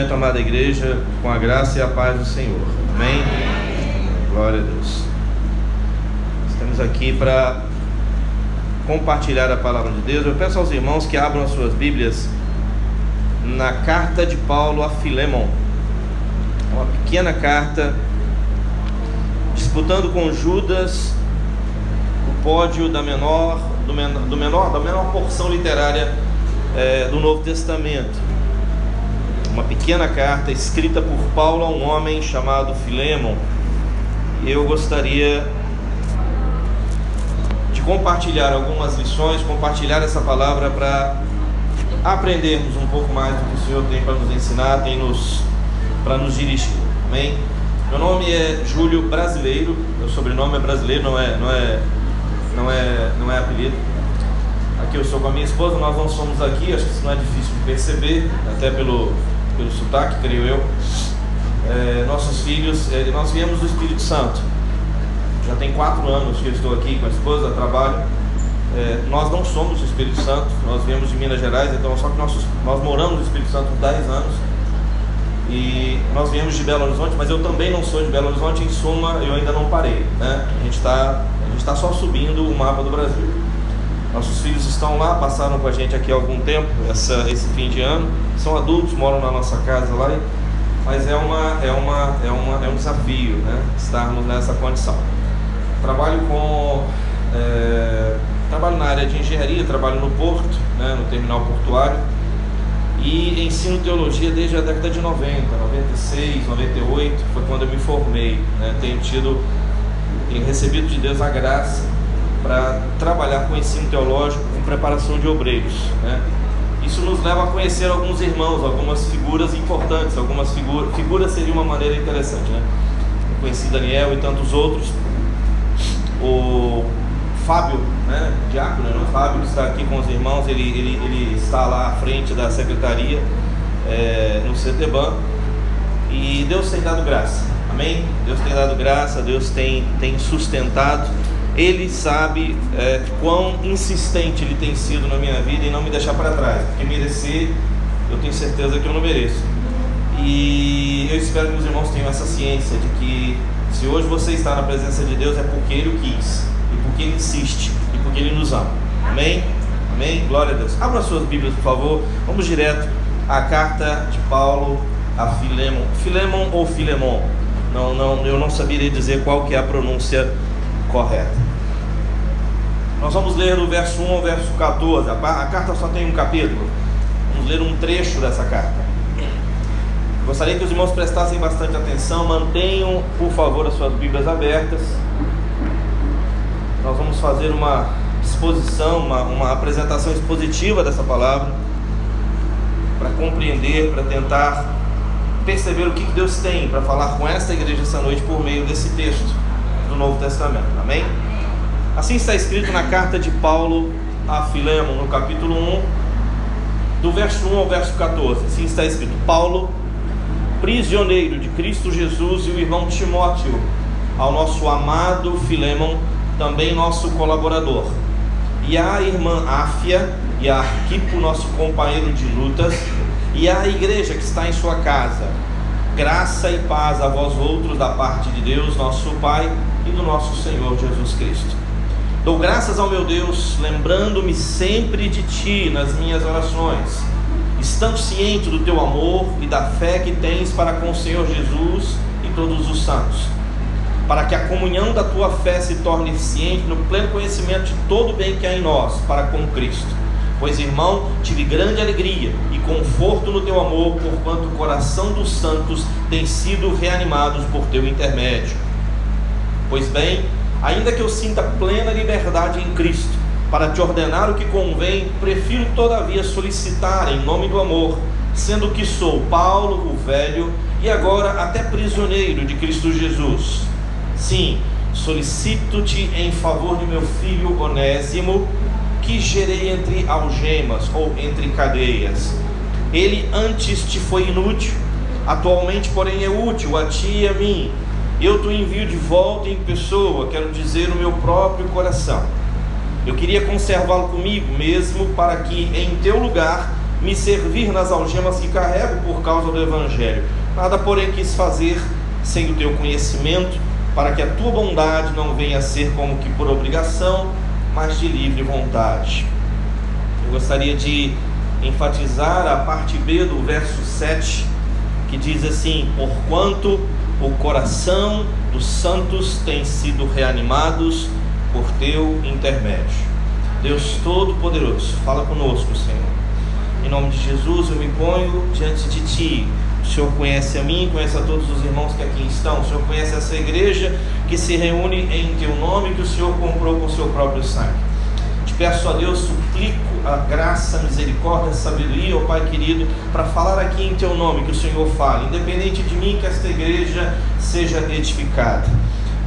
cumprimento a amada igreja com a graça e a paz do Senhor. Amém? Glória a Deus. Estamos aqui para compartilhar a palavra de Deus. Eu peço aos irmãos que abram as suas Bíblias na carta de Paulo a Filemon. Uma pequena carta disputando com Judas o pódio da menor, do menor, do menor da menor porção literária é, do Novo Testamento uma pequena carta escrita por Paulo a um homem chamado Filemon. Eu gostaria de compartilhar algumas lições, compartilhar essa palavra para aprendermos um pouco mais do que o Senhor tem para nos ensinar, tem nos para nos dirigir. Amém? Meu nome é Júlio Brasileiro, meu sobrenome é brasileiro, não é, não é, não é, não é apelido. Aqui eu sou com a minha esposa, nós não somos aqui, acho que isso não é difícil de perceber, até pelo pelo sotaque, creio eu. É, nossos filhos, é, nós viemos do Espírito Santo. Já tem quatro anos que eu estou aqui com a esposa, trabalho. É, nós não somos do Espírito Santo, nós viemos de Minas Gerais, então só que nossos, nós moramos no Espírito Santo há 10 anos. E nós viemos de Belo Horizonte, mas eu também não sou de Belo Horizonte, em suma, eu ainda não parei. Né? A gente está tá só subindo o mapa do Brasil. Nossos filhos estão lá, passaram com a gente aqui há algum tempo, essa, esse fim de ano. São adultos, moram na nossa casa lá, mas é, uma, é, uma, é, uma, é um desafio né, estarmos nessa condição. Trabalho com. É, trabalho na área de engenharia, trabalho no porto, né, no terminal portuário, e ensino teologia desde a década de 90, 96, 98, foi quando eu me formei. Né, tenho tido, recebido de Deus a graça para trabalhar com ensino teológico, com preparação de obreiros. Né? Isso nos leva a conhecer alguns irmãos, algumas figuras importantes, algumas figuras. Figuras seria uma maneira interessante, né? Eu conheci Daniel e tantos outros. O Fábio, né? Diácono, né? o Fábio está aqui com os irmãos, ele, ele, ele está lá à frente da secretaria é, no CETEBAN. E Deus tem dado graça, amém? Deus tem dado graça, Deus tem, tem sustentado ele sabe é, quão insistente ele tem sido na minha vida e não me deixar para trás, porque merecer, eu tenho certeza que eu não mereço. E eu espero que os irmãos tenham essa ciência de que se hoje você está na presença de Deus é porque Ele o quis, e porque Ele insiste, e porque Ele nos ama. Amém? Amém? Glória a Deus. Abra suas Bíblias, por favor. Vamos direto à carta de Paulo a Filemon. Filemon ou Filemon? Não, não, eu não saberia dizer qual que é a pronúncia correta. Nós vamos ler do verso 1 ao verso 14. A carta só tem um capítulo. Vamos ler um trecho dessa carta. Gostaria que os irmãos prestassem bastante atenção. Mantenham, por favor, as suas Bíblias abertas. Nós vamos fazer uma exposição, uma, uma apresentação expositiva dessa palavra. Para compreender, para tentar perceber o que Deus tem para falar com esta igreja essa noite por meio desse texto do Novo Testamento. Amém? Assim está escrito na carta de Paulo a Filemon, no capítulo 1, do verso 1 ao verso 14. Assim está escrito: Paulo, prisioneiro de Cristo Jesus, e o irmão Timóteo, ao nosso amado Filemon, também nosso colaborador, e a irmã Áfia e a Arquipo, nosso companheiro de lutas, e a igreja que está em sua casa. Graça e paz a vós outros da parte de Deus, nosso Pai e do nosso Senhor Jesus Cristo. Dou graças ao meu Deus, lembrando-me sempre de ti nas minhas orações, estando ciente do teu amor e da fé que tens para com o Senhor Jesus e todos os santos, para que a comunhão da tua fé se torne ciente no pleno conhecimento de todo o bem que há em nós para com Cristo. Pois, irmão, tive grande alegria e conforto no teu amor, porquanto o coração dos santos tem sido reanimados por teu intermédio Pois bem, ainda que eu sinta plena liberdade em Cristo para te ordenar o que convém, prefiro todavia solicitar em nome do amor, sendo que sou Paulo, o velho, e agora até prisioneiro de Cristo Jesus. Sim, solicito-te em favor de meu filho Onésimo, que gerei entre algemas ou entre cadeias. Ele antes te foi inútil, atualmente, porém, é útil a ti e a mim eu te envio de volta em pessoa, quero dizer, o meu próprio coração. Eu queria conservá-lo comigo mesmo, para que em teu lugar me servir nas algemas que carrego por causa do Evangelho. Nada, porém, quis fazer sem o teu conhecimento, para que a tua bondade não venha a ser como que por obrigação, mas de livre vontade. Eu gostaria de enfatizar a parte B do verso 7, que diz assim: Porquanto o coração dos santos tem sido reanimados por teu intermédio. Deus Todo-Poderoso, fala conosco, Senhor. Em nome de Jesus, eu me ponho diante de Ti. O Senhor conhece a mim, conhece a todos os irmãos que aqui estão. O Senhor conhece essa igreja que se reúne em Teu nome, que o Senhor comprou com o Seu próprio sangue. Te peço a Deus, suplico a graça, a misericórdia, a sabedoria, ó Pai querido, para falar aqui em Teu nome, que o Senhor fale. Independente de mim, que esta igreja seja edificada.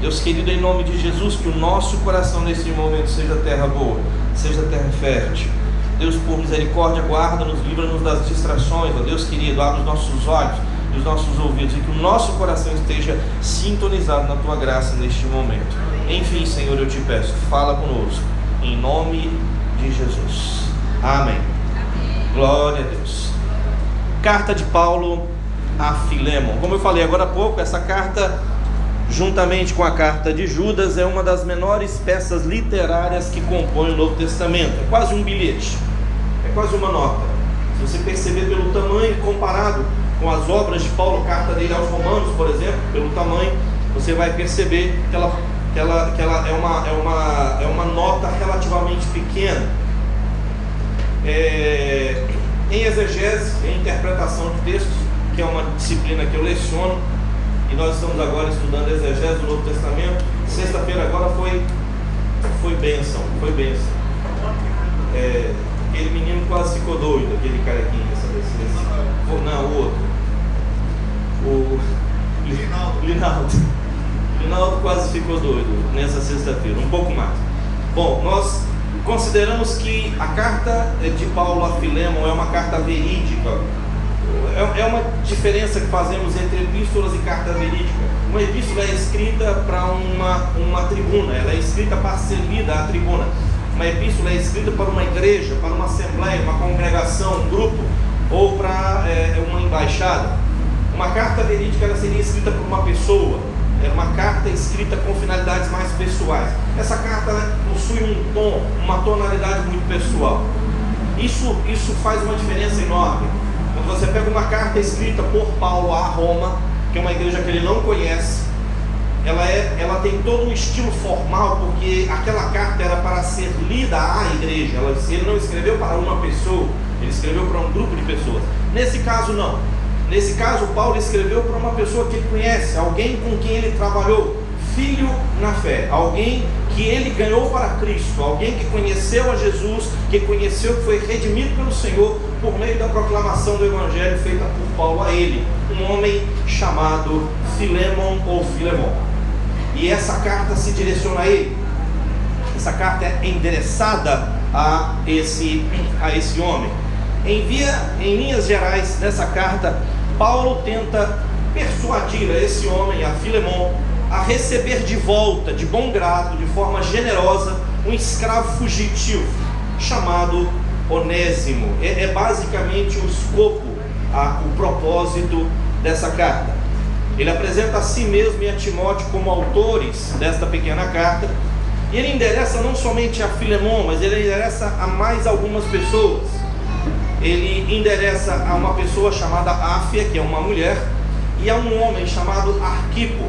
Deus querido, em nome de Jesus, que o nosso coração nesse momento seja terra boa, seja terra fértil. Deus, por misericórdia, guarda-nos, livra-nos das distrações, ó Deus querido, abre os nossos olhos e os nossos ouvidos, e que o nosso coração esteja sintonizado na tua graça neste momento. Enfim, Senhor, eu te peço, fala conosco, em nome de Jesus. Amém. Glória a Deus. Carta de Paulo a Filemon. Como eu falei agora há pouco, essa carta juntamente com a carta de Judas, é uma das menores peças literárias que compõem o Novo Testamento. É quase um bilhete, é quase uma nota. Se você perceber pelo tamanho comparado com as obras de Paulo, carta dele aos Romanos, por exemplo, pelo tamanho, você vai perceber que ela, que ela, que ela é, uma, é, uma, é uma nota relativamente pequena. É, em exegese, em interpretação de textos, que é uma disciplina que eu leciono, e nós estamos agora estudando exegese do Novo Testamento. Sexta-feira agora foi, foi bênção, foi bênção. É, aquele menino quase ficou doido, aquele carequinho, sabe? Esse, esse, não, o outro. O Linaldo. Linaldo. Ficou doido nessa sexta-feira, um pouco mais. Bom, nós consideramos que a carta de Paulo a Filemon é uma carta verídica é, é uma diferença que fazemos entre epístolas e carta verídica. Uma epístola é escrita para uma, uma tribuna, ela é escrita para ser lida à tribuna. Uma epístola é escrita para uma igreja, para uma assembleia, uma congregação, um grupo, ou para é, uma embaixada. Uma carta verídica ela seria escrita por uma pessoa, é uma carta escrita com finalidades mais pessoais. Essa carta possui um tom, uma tonalidade muito pessoal. Isso, isso faz uma diferença enorme. Quando você pega uma carta escrita por Paulo a Roma, que é uma igreja que ele não conhece, ela, é, ela tem todo um estilo formal, porque aquela carta era para ser lida à igreja. Ela, ele não escreveu para uma pessoa, ele escreveu para um grupo de pessoas. Nesse caso, não. Nesse caso, Paulo escreveu para uma pessoa que ele conhece, alguém com quem ele trabalhou, filho na fé, alguém que ele ganhou para Cristo, alguém que conheceu a Jesus, que conheceu, que foi redimido pelo Senhor por meio da proclamação do Evangelho feita por Paulo a ele, um homem chamado Filemon ou Filemon. E essa carta se direciona a ele. Essa carta é endereçada a esse, a esse homem. Envia, em linhas gerais, nessa carta, Paulo tenta persuadir a esse homem, a Filemon, a receber de volta, de bom grado, de forma generosa, um escravo fugitivo chamado Onésimo. É, é basicamente o escopo, a, o propósito dessa carta. Ele apresenta a si mesmo e a Timóteo como autores desta pequena carta. E ele endereça não somente a Filemon, mas ele endereça a mais algumas pessoas. Ele endereça a uma pessoa chamada Áfia, que é uma mulher, e a um homem chamado Arquipo,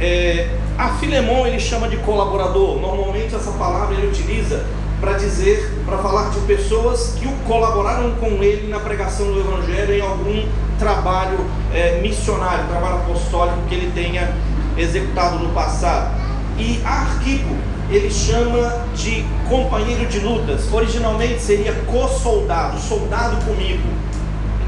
é, a Filemon ele chama de colaborador. Normalmente essa palavra ele utiliza para dizer, para falar de pessoas que o colaboraram com ele na pregação do Evangelho em algum trabalho é, missionário, trabalho apostólico que ele tenha executado no passado. E Arquipo ele chama de companheiro de lutas. Originalmente seria co-soldado, soldado comigo.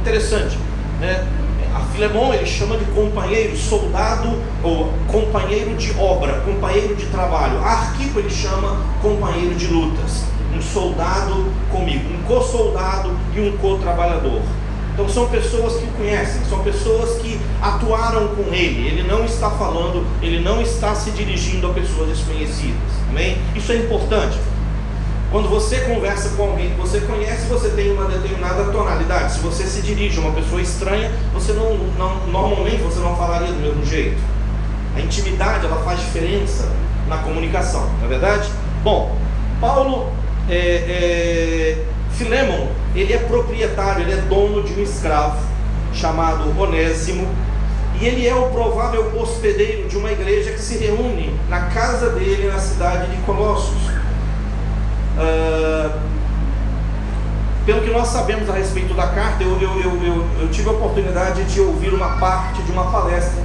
Interessante, né? A Filemon ele chama de companheiro, soldado ou companheiro de obra, companheiro de trabalho. A Arquipo ele chama companheiro de lutas, um soldado comigo, um co-soldado e um co-trabalhador. Então são pessoas que conhecem, são pessoas que atuaram com ele. Ele não está falando, ele não está se dirigindo a pessoas desconhecidas. Amém? Isso é importante. Quando você conversa com alguém que você conhece, você tem uma determinada tonalidade. Se você se dirige a uma pessoa estranha, você não, não normalmente você não falaria do mesmo jeito. A intimidade ela faz diferença na comunicação, não é verdade? Bom, Paulo é, é, Filemon, ele é proprietário, ele é dono de um escravo chamado Onésimo, e ele é o provável hospedeiro de uma igreja que se reúne na casa dele na cidade de Colossos. Uh, pelo que nós sabemos a respeito da carta, eu, eu, eu, eu, tive a oportunidade de ouvir uma parte de uma palestra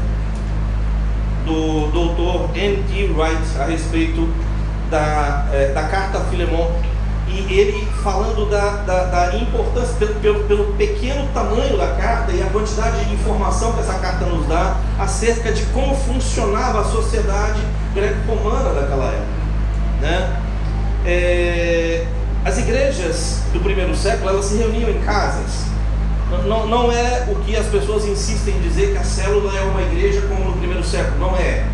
do doutor N.T. Wright a respeito da, é, da carta Filemon e ele falando da, da, da importância, pelo, pelo, pelo, pequeno tamanho da carta e a quantidade de informação que essa carta nos dá acerca de como funcionava a sociedade greco-romana daquela época. Né? É, as igrejas do primeiro século elas se reuniam em casas. Não, não é o que as pessoas insistem em dizer que a célula é uma igreja como no primeiro século. Não é.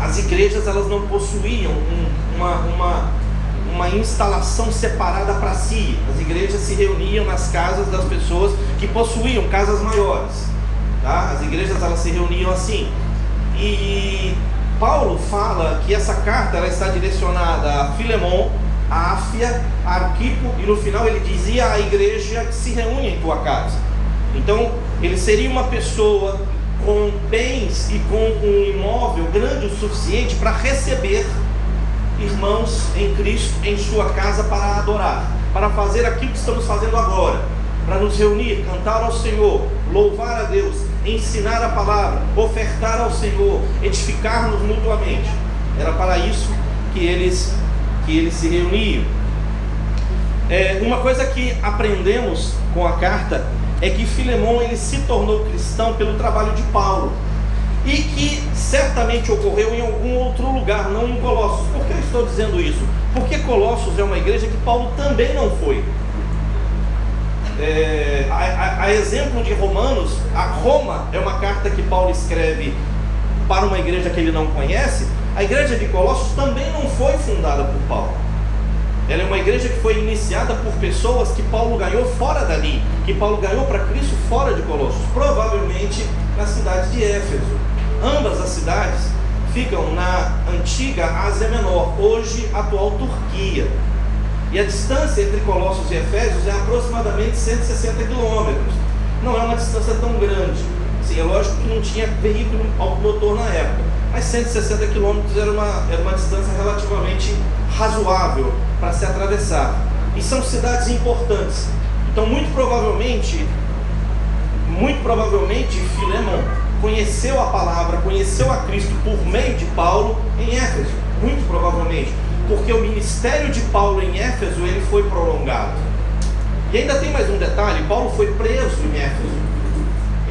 As igrejas elas não possuíam um, uma, uma, uma instalação separada para si. As igrejas se reuniam nas casas das pessoas que possuíam casas maiores. Tá? As igrejas elas se reuniam assim. E Paulo fala que essa carta ela está direcionada a Filemon, a Áfia, a Arquipo, e no final ele dizia à igreja que se reúne em tua casa. Então, ele seria uma pessoa com bens e com um imóvel grande o suficiente para receber irmãos em Cristo em sua casa para adorar, para fazer aquilo que estamos fazendo agora, para nos reunir, cantar ao Senhor, louvar a Deus, ensinar a palavra, ofertar ao Senhor, edificar-nos mutuamente. Era para isso que eles que eles se reuniam. É, uma coisa que aprendemos com a carta é que Filemão ele se tornou cristão pelo trabalho de Paulo e que certamente ocorreu em algum outro lugar, não em Colossos. Por que eu estou dizendo isso? Porque Colossos é uma igreja que Paulo também não foi. É, a, a, a, exemplo de Romanos, a Roma é uma carta que Paulo escreve para uma igreja que ele não conhece, a igreja de Colossos também não foi fundada por Paulo. Ela é uma igreja que foi iniciada por pessoas que Paulo ganhou fora dali, que Paulo ganhou para Cristo fora de Colossos, provavelmente na cidade de Éfeso. Ambas as cidades ficam na antiga Ásia Menor, hoje atual Turquia. E a distância entre Colossos e Efésios é aproximadamente 160 quilômetros. Não é uma distância tão grande. Sim, é lógico que não tinha veículo automotor na época mas 160 quilômetros era uma, era uma distância relativamente razoável para se atravessar. E são cidades importantes. Então, muito provavelmente, muito provavelmente, Filemon conheceu a palavra, conheceu a Cristo por meio de Paulo em Éfeso. Muito provavelmente. Porque o ministério de Paulo em Éfeso ele foi prolongado. E ainda tem mais um detalhe: Paulo foi preso em Éfeso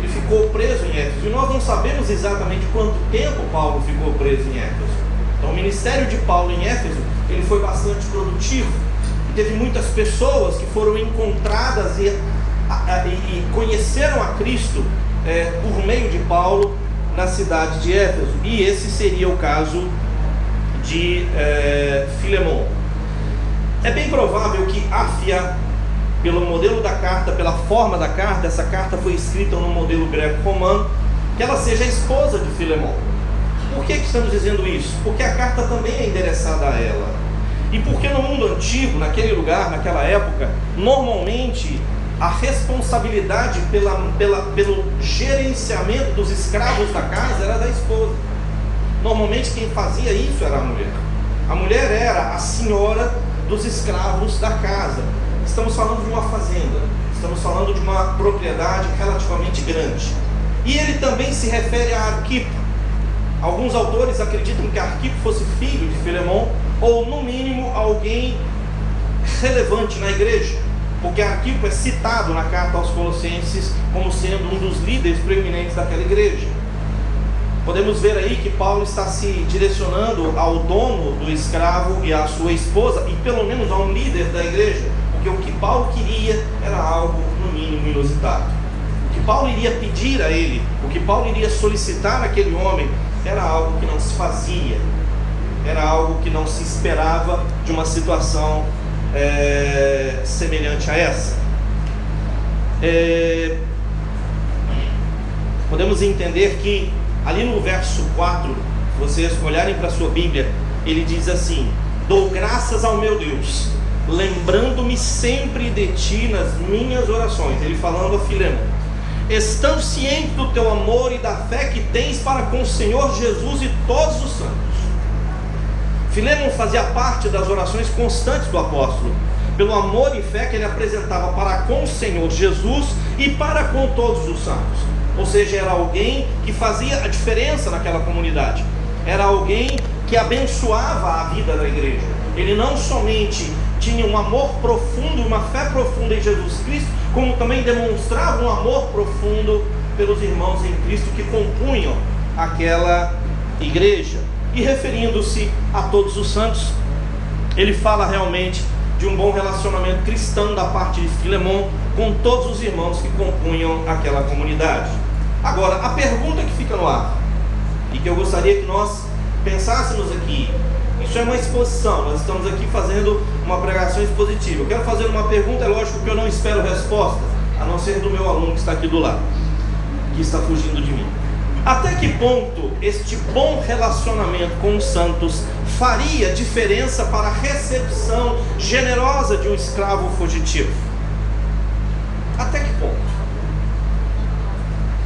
ficou preso em Éfeso. E nós não sabemos exatamente quanto tempo Paulo ficou preso em Éfeso. Então, o ministério de Paulo em Éfeso ele foi bastante produtivo. Teve muitas pessoas que foram encontradas e, e conheceram a Cristo é, por meio de Paulo na cidade de Éfeso. E esse seria o caso de é, Filemon. É bem provável que Afia pelo modelo da carta, pela forma da carta, essa carta foi escrita no modelo greco-romano, que ela seja a esposa de Filemão. Por que, que estamos dizendo isso? Porque a carta também é endereçada a ela. E porque no mundo antigo, naquele lugar, naquela época, normalmente a responsabilidade pela, pela, pelo gerenciamento dos escravos da casa era da esposa. Normalmente quem fazia isso era a mulher. A mulher era a senhora dos escravos da casa. Estamos falando de uma fazenda, estamos falando de uma propriedade relativamente grande. E ele também se refere a Arquipo. Alguns autores acreditam que Arquipo fosse filho de Filemão, ou no mínimo alguém relevante na igreja, porque Arquipo é citado na carta aos Colossenses como sendo um dos líderes preeminentes daquela igreja. Podemos ver aí que Paulo está se direcionando ao dono do escravo e à sua esposa, e pelo menos a um líder da igreja, porque o que Paulo queria era algo, no mínimo, inusitado. O que Paulo iria pedir a ele, o que Paulo iria solicitar àquele homem, era algo que não se fazia, era algo que não se esperava de uma situação é, semelhante a essa. É, podemos entender que ali no verso 4, se vocês olharem para a sua Bíblia, ele diz assim: Dou graças ao meu Deus, lembrando-me sempre de ti nas minhas orações. Ele falando a Filemão. Estando ciente do teu amor e da fé que tens para com o Senhor Jesus e todos os santos. Filemão fazia parte das orações constantes do apóstolo, pelo amor e fé que ele apresentava para com o Senhor Jesus e para com todos os santos. Ou seja, era alguém que fazia a diferença naquela comunidade. Era alguém que abençoava a vida da igreja. Ele não somente tinha um amor profundo, uma fé profunda em Jesus Cristo, como também demonstrava um amor profundo pelos irmãos em Cristo que compunham aquela igreja. E referindo-se a todos os santos, ele fala realmente de um bom relacionamento cristão da parte de Filemão com todos os irmãos que compunham aquela comunidade. Agora, a pergunta que fica no ar, e que eu gostaria que nós pensássemos aqui, isso é uma exposição, nós estamos aqui fazendo uma pregação expositiva. Eu quero fazer uma pergunta, é lógico que eu não espero resposta, a não ser do meu aluno que está aqui do lado, que está fugindo de mim. Até que ponto este bom relacionamento com os santos faria diferença para a recepção generosa de um escravo fugitivo? Até que ponto?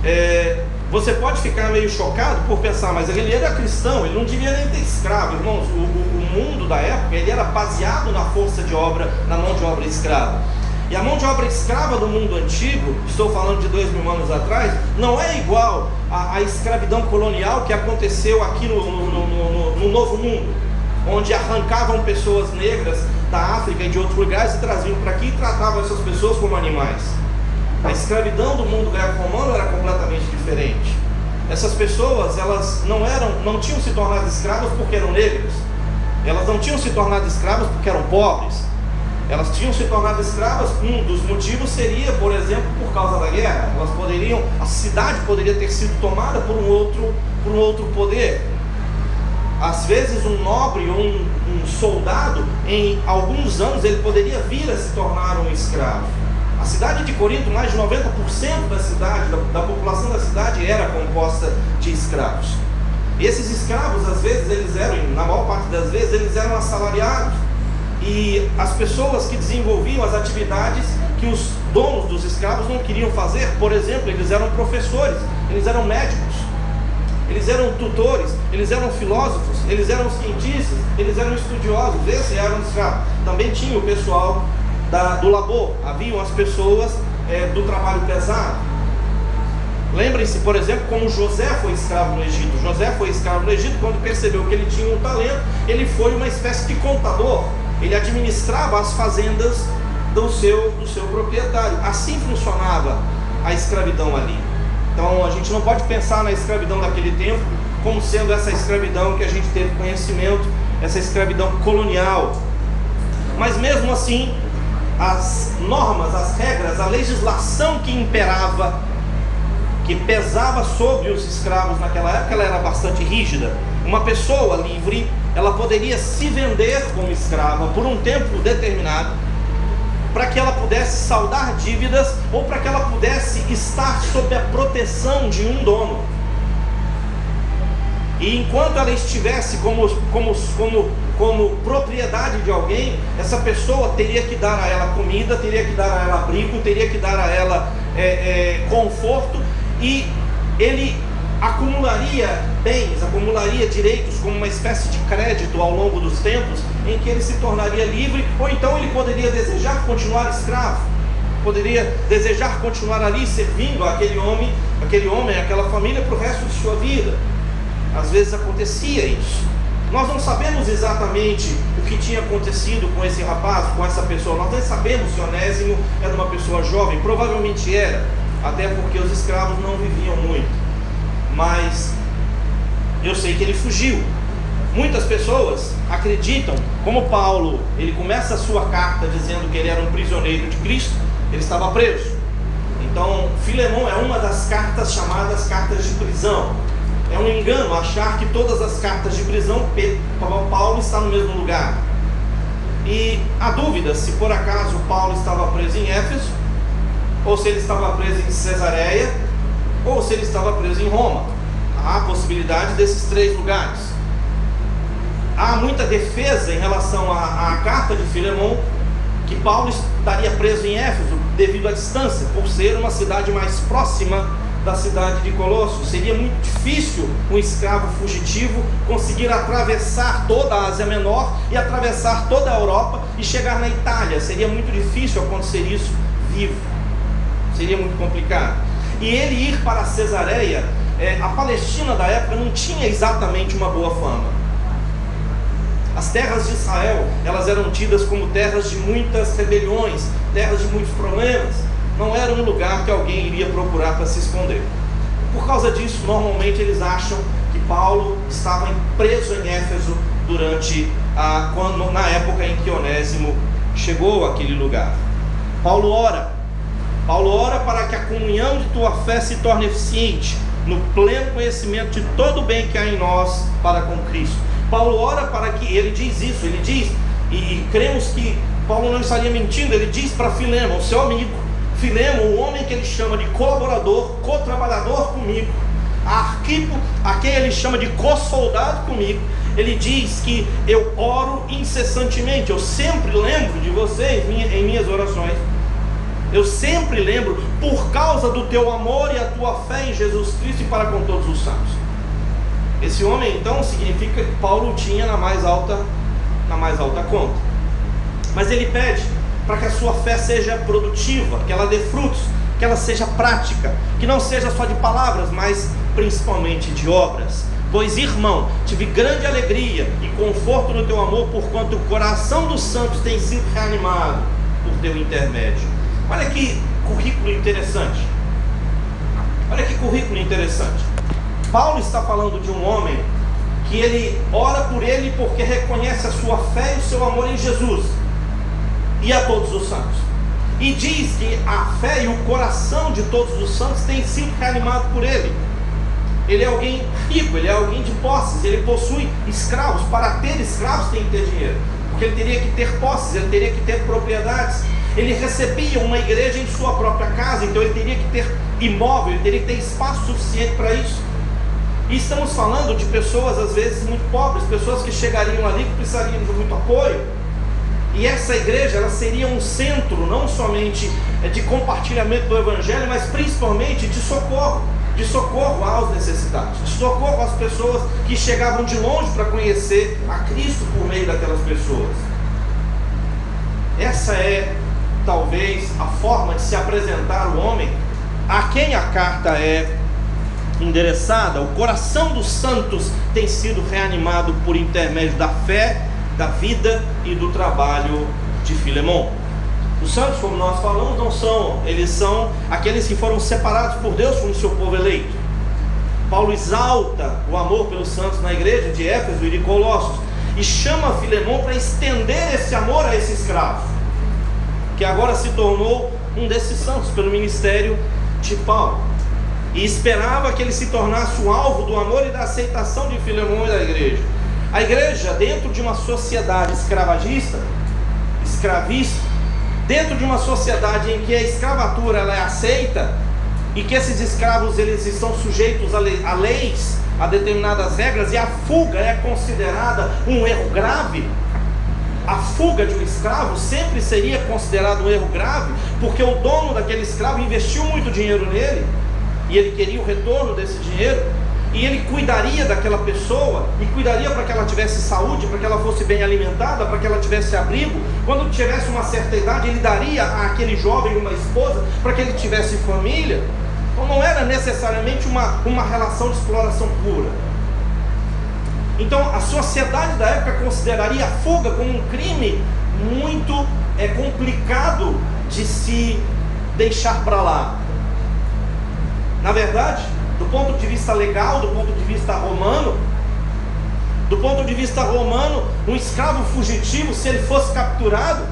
É, você pode ficar meio chocado por pensar, mas ele era cristão, ele não devia nem ter escravo, irmãos. O, o, o, mundo da época ele era baseado na força de obra, na mão de obra escrava. E a mão de obra escrava do mundo antigo, estou falando de dois mil anos atrás, não é igual à, à escravidão colonial que aconteceu aqui no, no, no, no Novo Mundo, onde arrancavam pessoas negras da África e de outros lugares e traziam para aqui e tratavam essas pessoas como animais. A escravidão do mundo greco-romano era completamente diferente. Essas pessoas, elas não eram, não tinham se tornado escravas porque eram negras. Elas não tinham se tornado escravas porque eram pobres. Elas tinham se tornado escravas, um dos motivos seria, por exemplo, por causa da guerra. Elas poderiam, a cidade poderia ter sido tomada por um outro, por um outro poder. Às vezes um nobre ou um, um soldado, em alguns anos, ele poderia vir a se tornar um escravo. A cidade de Corinto, mais de 90% da cidade, da, da, população da cidade era composta de escravos. E esses escravos, às vezes, eles eram, na maior parte das vezes, eles eram assalariados. E as pessoas que desenvolviam as atividades que os donos dos escravos não queriam fazer, por exemplo, eles eram professores, eles eram médicos, eles eram tutores, eles eram filósofos, eles eram cientistas, eles eram estudiosos, esses eram escravos. Também tinha o pessoal da, do labor, haviam as pessoas é, do trabalho pesado. Lembrem-se, por exemplo, como José foi escravo no Egito. José foi escravo no Egito quando percebeu que ele tinha um talento, ele foi uma espécie de contador. Ele administrava as fazendas do seu, do seu proprietário. Assim funcionava a escravidão ali. Então a gente não pode pensar na escravidão daquele tempo como sendo essa escravidão que a gente teve conhecimento, essa escravidão colonial. Mas mesmo assim, as normas, as regras, a legislação que imperava, que pesava sobre os escravos naquela época, ela era bastante rígida. Uma pessoa livre, ela poderia se vender como escrava por um tempo determinado, para que ela pudesse saldar dívidas ou para que ela pudesse estar sob a proteção de um dono. E enquanto ela estivesse como, como, como, como propriedade de alguém, essa pessoa teria que dar a ela comida, teria que dar a ela abrigo, teria que dar a ela é, é, conforto, e ele acumularia bens, acumularia direitos como uma espécie de crédito ao longo dos tempos, em que ele se tornaria livre, ou então ele poderia desejar continuar escravo, poderia desejar continuar ali servindo aquele homem, aquele homem, aquela família para o resto de sua vida. Às vezes acontecia isso. Nós não sabemos exatamente o que tinha acontecido com esse rapaz, com essa pessoa. Nós nem sabemos se Onésimo era uma pessoa jovem, provavelmente era, até porque os escravos não viviam. Mas eu sei que ele fugiu. Muitas pessoas acreditam, como Paulo, ele começa a sua carta dizendo que ele era um prisioneiro de Cristo, ele estava preso. Então, Filemão é uma das cartas chamadas cartas de prisão. É um engano achar que todas as cartas de prisão Paulo está no mesmo lugar. E há dúvida se por acaso Paulo estava preso em Éfeso, ou se ele estava preso em Cesareia, ou se ele estava preso em Roma. Há a possibilidade desses três lugares. Há muita defesa em relação à, à carta de Filemão, que Paulo estaria preso em Éfeso devido à distância, por ser uma cidade mais próxima da cidade de Colossos. Seria muito difícil um escravo fugitivo conseguir atravessar toda a Ásia Menor e atravessar toda a Europa e chegar na Itália. Seria muito difícil acontecer isso vivo. Seria muito complicado. E ele ir para Cesareia, é, a Palestina da época não tinha exatamente uma boa fama. As terras de Israel, elas eram tidas como terras de muitas rebeliões, terras de muitos problemas não era um lugar que alguém iria procurar para se esconder. Por causa disso, normalmente eles acham que Paulo estava preso em Éfeso durante a quando na época em que Onésimo chegou àquele lugar. Paulo ora. Paulo ora para que a comunhão de tua fé se torne eficiente no pleno conhecimento de todo o bem que há em nós para com Cristo. Paulo ora para que ele diz isso, ele diz e, e cremos que Paulo não estaria mentindo, ele diz para Filema, o seu amigo, Filemo, o homem que ele chama de colaborador, co-trabalhador comigo, Arquipo, a quem ele chama de co-soldado comigo, ele diz que eu oro incessantemente, eu sempre lembro de vocês em minhas orações. Eu sempre lembro por causa do teu amor e a tua fé em Jesus Cristo e para com todos os santos. Esse homem então significa que Paulo tinha na mais alta na mais alta conta. Mas ele pede para que a sua fé seja produtiva, que ela dê frutos, que ela seja prática, que não seja só de palavras, mas principalmente de obras. Pois, irmão, tive grande alegria e conforto no teu amor, porquanto o coração dos santos tem sido reanimado por teu intermédio. Olha que currículo interessante. Olha que currículo interessante. Paulo está falando de um homem que ele ora por ele porque reconhece a sua fé e o seu amor em Jesus e a todos os santos. E diz que a fé e o coração de todos os santos tem sido reanimado por ele. Ele é alguém rico, ele é alguém de posses, ele possui escravos. Para ter escravos tem que ter dinheiro, porque ele teria que ter posses, ele teria que ter propriedades. Ele recebia uma igreja em sua própria casa, então ele teria que ter imóvel, ele teria que ter espaço suficiente para isso. E estamos falando de pessoas às vezes muito pobres, pessoas que chegariam ali que precisariam de muito apoio e essa igreja ela seria um centro não somente é, de compartilhamento do evangelho, mas principalmente de socorro, de socorro aos necessitados, de socorro às pessoas que chegavam de longe para conhecer a Cristo por meio daquelas pessoas. Essa é talvez a forma de se apresentar o homem a quem a carta é endereçada. O coração dos santos tem sido reanimado por intermédio da fé da vida e do trabalho de Filemão. Os santos, como nós falamos, não são, eles são aqueles que foram separados por Deus como seu povo eleito. Paulo exalta o amor pelos santos na igreja de Éfeso e de Colossos e chama Filemão para estender esse amor a esse escravo, que agora se tornou um desses santos pelo ministério de Paulo. E esperava que ele se tornasse o alvo do amor e da aceitação de Filemão e da igreja. A igreja, dentro de uma sociedade escravagista, escravista, dentro de uma sociedade em que a escravatura ela é aceita e que esses escravos eles estão sujeitos a, a leis, a determinadas regras e a fuga é considerada um erro grave. A fuga de um escravo sempre seria considerado um erro grave, porque o dono daquele escravo investiu muito dinheiro nele e ele queria o retorno desse dinheiro e ele cuidaria daquela pessoa e cuidaria para que ela tivesse saúde, para que ela fosse bem alimentada, para que ela tivesse abrigo. Quando tivesse uma certa idade, ele daria àquele jovem uma esposa para que ele tivesse família. Então não era necessariamente uma, uma relação de exploração pura. Então a sociedade da época consideraria a fuga como um crime muito é, complicado de se deixar para lá. Na verdade, do ponto de vista legal, do ponto de vista romano, do ponto de vista romano, um escravo fugitivo, se ele fosse capturado,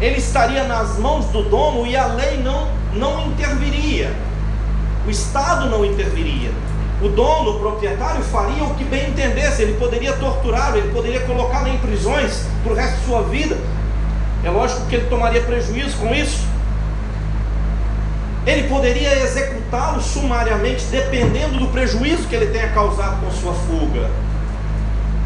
ele estaria nas mãos do dono e a lei não, não interviria, o Estado não interviria. O dono, o proprietário, faria o que bem entendesse, ele poderia torturá-lo, ele poderia colocá-lo em prisões para o resto de sua vida, É lógico que ele tomaria prejuízo com isso. Ele poderia executá-lo sumariamente, dependendo do prejuízo que ele tenha causado com sua fuga.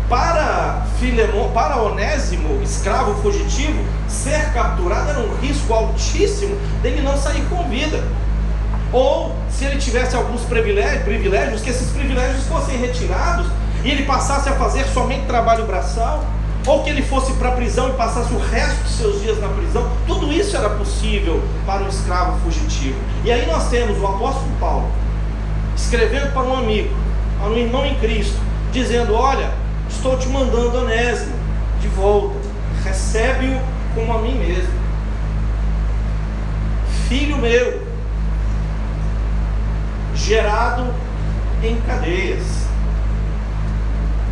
Para Filemon, para Onésimo, escravo fugitivo, ser capturado era um risco altíssimo dele não sair com vida. Ou se ele tivesse alguns privilégios, que esses privilégios fossem retirados e ele passasse a fazer somente trabalho braçal, ou que ele fosse para a prisão e passasse o resto dos seus dias na prisão, tudo isso era possível para um escravo fugitivo. E aí nós temos o apóstolo Paulo escrevendo para um amigo, para um irmão em Cristo, dizendo: Olha, estou te mandando Onésimo de volta, recebe-o como a mim mesmo, filho meu, gerado em cadeias.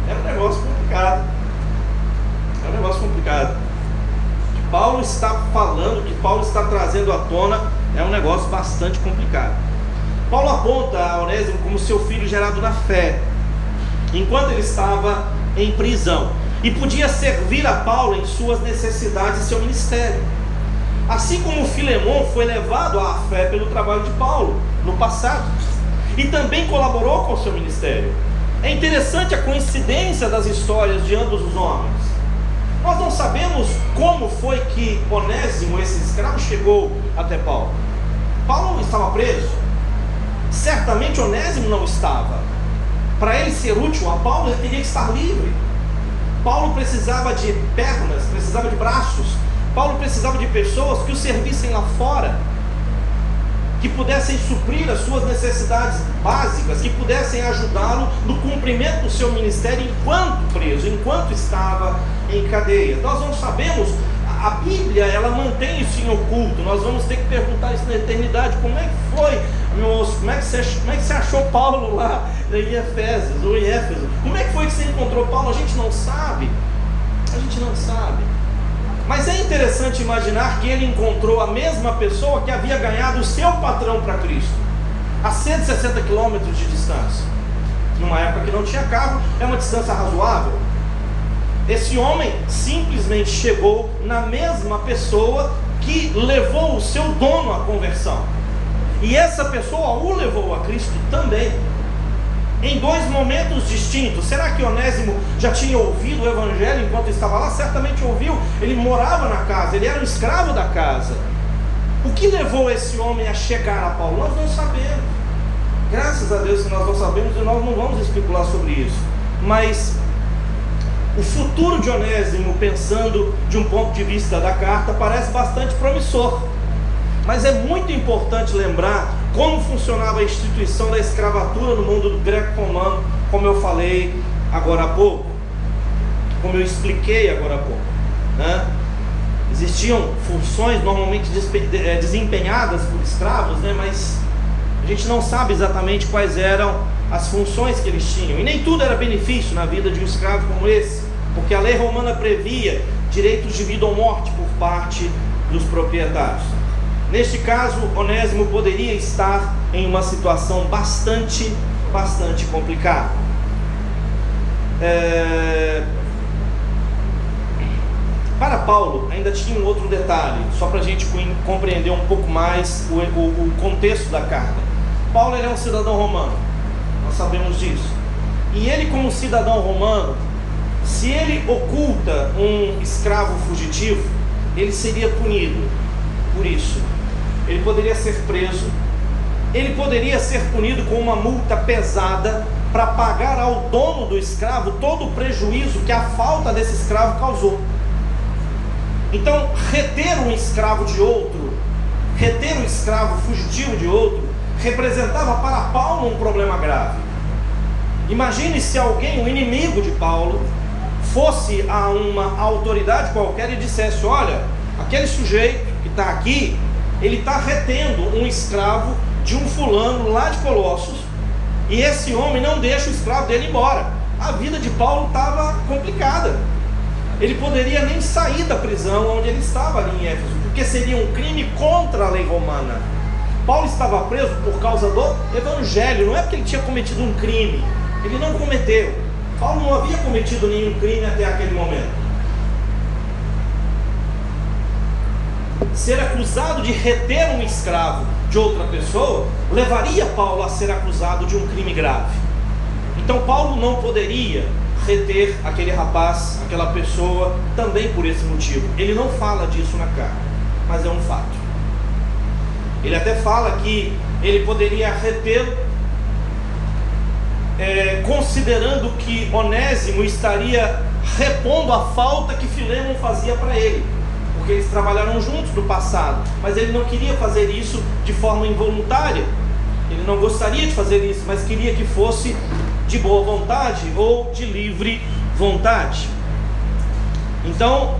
É um negócio complicado. É um negócio complicado. O que Paulo está falando, o que Paulo está trazendo à tona, é um negócio bastante complicado. Paulo aponta a Onésimo como seu filho gerado na fé, enquanto ele estava em prisão, e podia servir a Paulo em suas necessidades e seu ministério. Assim como Filemão foi levado à fé pelo trabalho de Paulo no passado, e também colaborou com o seu ministério. É interessante a coincidência das histórias de ambos os homens. Nós não sabemos como foi que Onésimo, esse escravo, chegou até Paulo. Paulo estava preso. Certamente Onésimo não estava. Para ele ser útil a Paulo, ele teria que estar livre. Paulo precisava de pernas, precisava de braços. Paulo precisava de pessoas que o servissem lá fora que pudessem suprir as suas necessidades básicas, que pudessem ajudá-lo no cumprimento do seu ministério enquanto preso, enquanto estava em cadeia. Nós não sabemos, a Bíblia ela mantém isso em oculto. Nós vamos ter que perguntar isso na eternidade. Como é que foi, meu moço? Como é que você, como é que você achou Paulo lá em Efésios ou em Éfeso? Como é que foi que você encontrou Paulo? A gente não sabe. A gente não sabe. Mas é interessante imaginar que ele encontrou a mesma pessoa que havia ganhado o seu patrão para Cristo, a 160 quilômetros de distância. Numa época que não tinha carro, é uma distância razoável. Esse homem simplesmente chegou na mesma pessoa que levou o seu dono à conversão. E essa pessoa o levou a Cristo também em dois momentos distintos. Será que Onésimo já tinha ouvido o Evangelho enquanto estava lá? Certamente ouviu. Ele morava na casa, ele era um escravo da casa. O que levou esse homem a chegar a Paulo? Nós não sabemos. Graças a Deus que nós não sabemos e nós não vamos especular sobre isso. Mas o futuro de Onésimo, pensando de um ponto de vista da carta, parece bastante promissor. Mas é muito importante lembrar como funcionava a instituição da escravatura no mundo greco-romano, como eu falei agora há pouco, como eu expliquei agora há pouco. Né? Existiam funções normalmente eh, desempenhadas por escravos, né? mas a gente não sabe exatamente quais eram as funções que eles tinham. E nem tudo era benefício na vida de um escravo como esse, porque a lei romana previa direitos de vida ou morte por parte dos proprietários. Neste caso, Onésimo poderia estar em uma situação bastante, bastante complicada. É... Para Paulo, ainda tinha um outro detalhe, só para a gente compreender um pouco mais o, o, o contexto da carta. Paulo é um cidadão romano, nós sabemos disso. E ele, como cidadão romano, se ele oculta um escravo fugitivo, ele seria punido por isso ele poderia ser preso, ele poderia ser punido com uma multa pesada para pagar ao dono do escravo todo o prejuízo que a falta desse escravo causou. Então, reter um escravo de outro, reter um escravo fugitivo de outro, representava para Paulo um problema grave. Imagine se alguém, um inimigo de Paulo, fosse a uma autoridade qualquer e dissesse: Olha, aquele sujeito que está aqui, ele está retendo um escravo de um fulano lá de Colossos, e esse homem não deixa o escravo dele embora. A vida de Paulo estava complicada. Ele poderia nem sair da prisão onde ele estava ali em Éfeso, porque seria um crime contra a lei romana. Paulo estava preso por causa do evangelho, não é porque ele tinha cometido um crime. Ele não cometeu. Paulo não havia cometido nenhum crime até aquele momento. Ser acusado de reter um escravo de outra pessoa levaria Paulo a ser acusado de um crime grave. Então Paulo não poderia reter aquele rapaz, aquela pessoa, também por esse motivo. Ele não fala disso na carta, mas é um fato. Ele até fala que ele poderia reter é, considerando que Onésimo estaria repondo a falta que Filemon fazia para ele, porque eles trabalharam juntos no passado, mas ele não queria fazer isso de forma involuntária, ele não gostaria de fazer isso, mas queria que fosse de boa vontade ou de livre vontade. Então,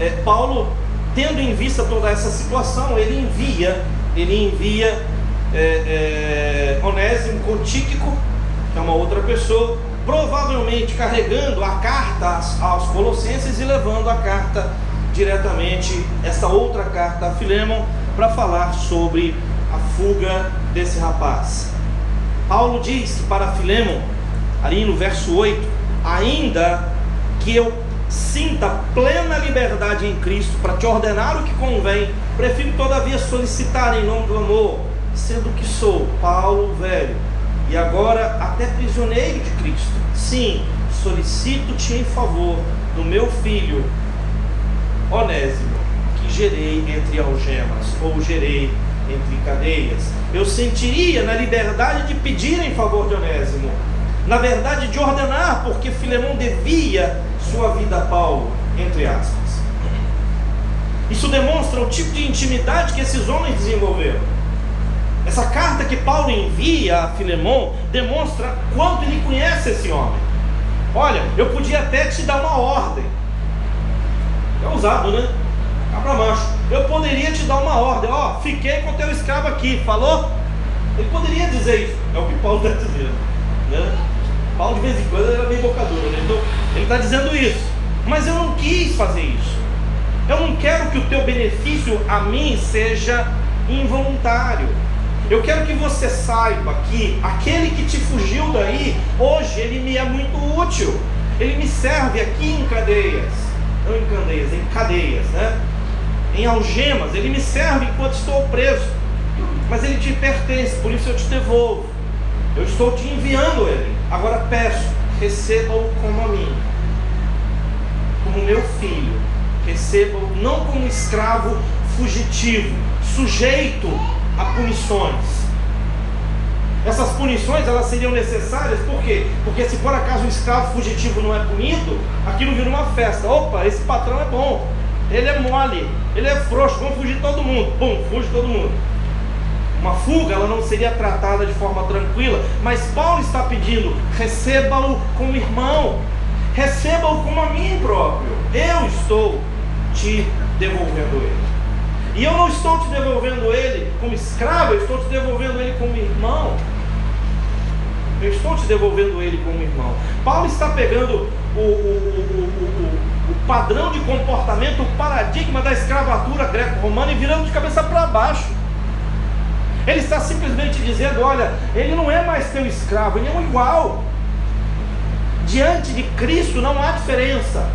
é, Paulo, tendo em vista toda essa situação, ele envia, ele envia é, é, Onésimo com Tíquico, que é uma outra pessoa, provavelmente carregando a carta aos Colossenses e levando a carta diretamente, essa outra carta a Filemon, para falar sobre a fuga desse rapaz. Paulo diz para Filemon, ali no verso 8, ainda que eu sinta plena liberdade em Cristo para te ordenar o que convém, prefiro todavia solicitar em nome do amor, sendo que sou Paulo velho e agora até prisioneiro de Cristo. Sim, solicito-te em favor do meu filho Onésimo, que gerei entre algemas ou gerei entre cadeias. Eu sentiria na liberdade de pedir em favor de Onésimo, na verdade de ordenar, porque Filemão devia sua vida a Paulo, entre aspas. Isso demonstra o tipo de intimidade que esses homens desenvolveram. Essa carta que Paulo envia a Filemão demonstra quanto ele conhece esse homem. Olha, eu podia até te dar uma ordem. É usado, né? Cabra macho. Eu poderia te dar uma ordem. Ó, fiquei com teu escravo aqui. Falou? Ele poderia dizer isso. É o que Paulo está dizendo. Né? Paulo de vez em quando era bem bocadura. Né? Então, ele está dizendo isso. Mas eu não quis fazer isso. Eu não quero que o teu benefício a mim seja involuntário. Eu quero que você saiba que aquele que te fugiu daí, hoje ele me é muito útil. Ele me serve aqui em cadeias, não em cadeias, em cadeias, né? Em algemas, ele me serve enquanto estou preso. Mas ele te pertence, por isso eu te devolvo. Eu estou te enviando ele. Agora peço, receba-o como a mim, como meu filho. Receba-o não como escravo fugitivo, sujeito a punições. Essas punições elas seriam necessárias por quê? Porque se por acaso o escravo fugitivo não é punido, aquilo vira uma festa. Opa, esse patrão é bom, ele é mole, ele é frouxo, vamos fugir todo mundo. Pum, fuge todo mundo. Uma fuga ela não seria tratada de forma tranquila, mas Paulo está pedindo: receba-o como irmão, receba-o como a mim próprio. Eu estou te devolvendo ele. E eu não estou te devolvendo ele como escravo, eu estou te devolvendo ele como irmão. Eu estou te devolvendo ele como irmão. Paulo está pegando o, o, o, o padrão de comportamento, o paradigma da escravatura greco-romana e virando de cabeça para baixo. Ele está simplesmente dizendo: olha, ele não é mais teu escravo, ele é um igual. Diante de Cristo não há diferença.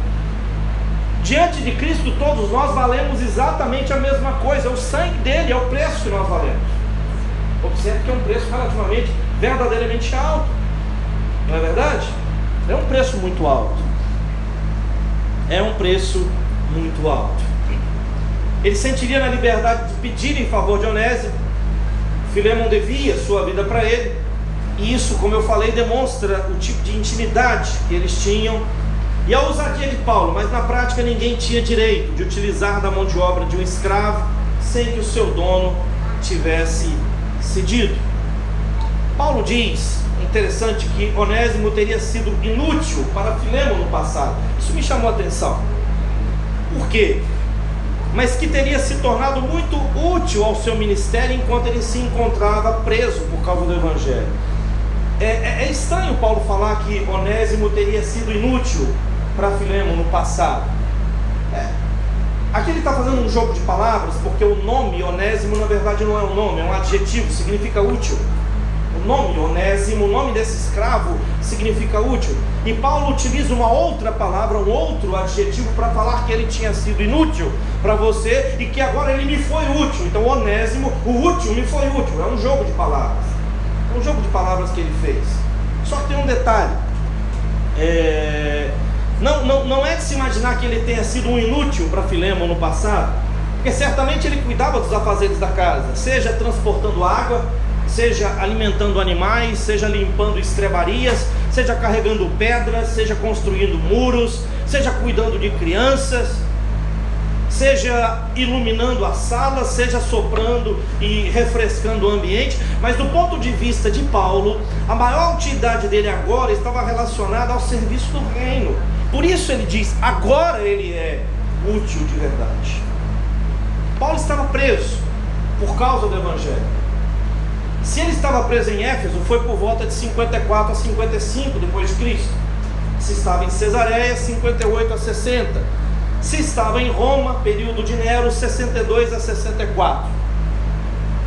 Diante de Cristo, todos nós valemos exatamente a mesma coisa. O sangue dele é o preço que nós valemos. Observe que é um preço relativamente, verdadeiramente alto. Não é verdade? É um preço muito alto. É um preço muito alto. Ele sentiria na liberdade de pedir em favor de Onésimo. Filemon devia sua vida para ele. E isso, como eu falei, demonstra o tipo de intimidade que eles tinham e a ousadia de Paulo, mas na prática ninguém tinha direito de utilizar da mão de obra de um escravo sem que o seu dono tivesse cedido. Paulo diz, interessante, que Onésimo teria sido inútil para Filemo no passado. Isso me chamou a atenção. Por quê? Mas que teria se tornado muito útil ao seu ministério enquanto ele se encontrava preso por causa do Evangelho. É, é, é estranho Paulo falar que Onésimo teria sido inútil para Filemo no passado. Aqui ele está fazendo um jogo de palavras, porque o nome Onésimo na verdade não é um nome, é um adjetivo, significa útil. o nome Onésimo, o nome desse escravo significa útil. E Paulo utiliza uma outra palavra, um outro adjetivo para falar que ele tinha sido inútil para você e que agora ele me foi útil. Então, Onésimo, o útil me foi útil. É um jogo de palavras. É um jogo de palavras que ele fez. Só que tem um detalhe. É... Não, não, não é de se imaginar que ele tenha sido um inútil para Filemo no passado, porque certamente ele cuidava dos afazeres da casa, seja transportando água, seja alimentando animais, seja limpando estrebarias, seja carregando pedras, seja construindo muros, seja cuidando de crianças, seja iluminando a sala, seja soprando e refrescando o ambiente, mas do ponto de vista de Paulo, a maior utilidade dele agora estava relacionada ao serviço do reino. Por isso ele diz: agora ele é útil de verdade. Paulo estava preso por causa do evangelho. Se ele estava preso em Éfeso, foi por volta de 54 a 55 depois de Cristo. Se estava em Cesareia, 58 a 60. Se estava em Roma, período de Nero, 62 a 64.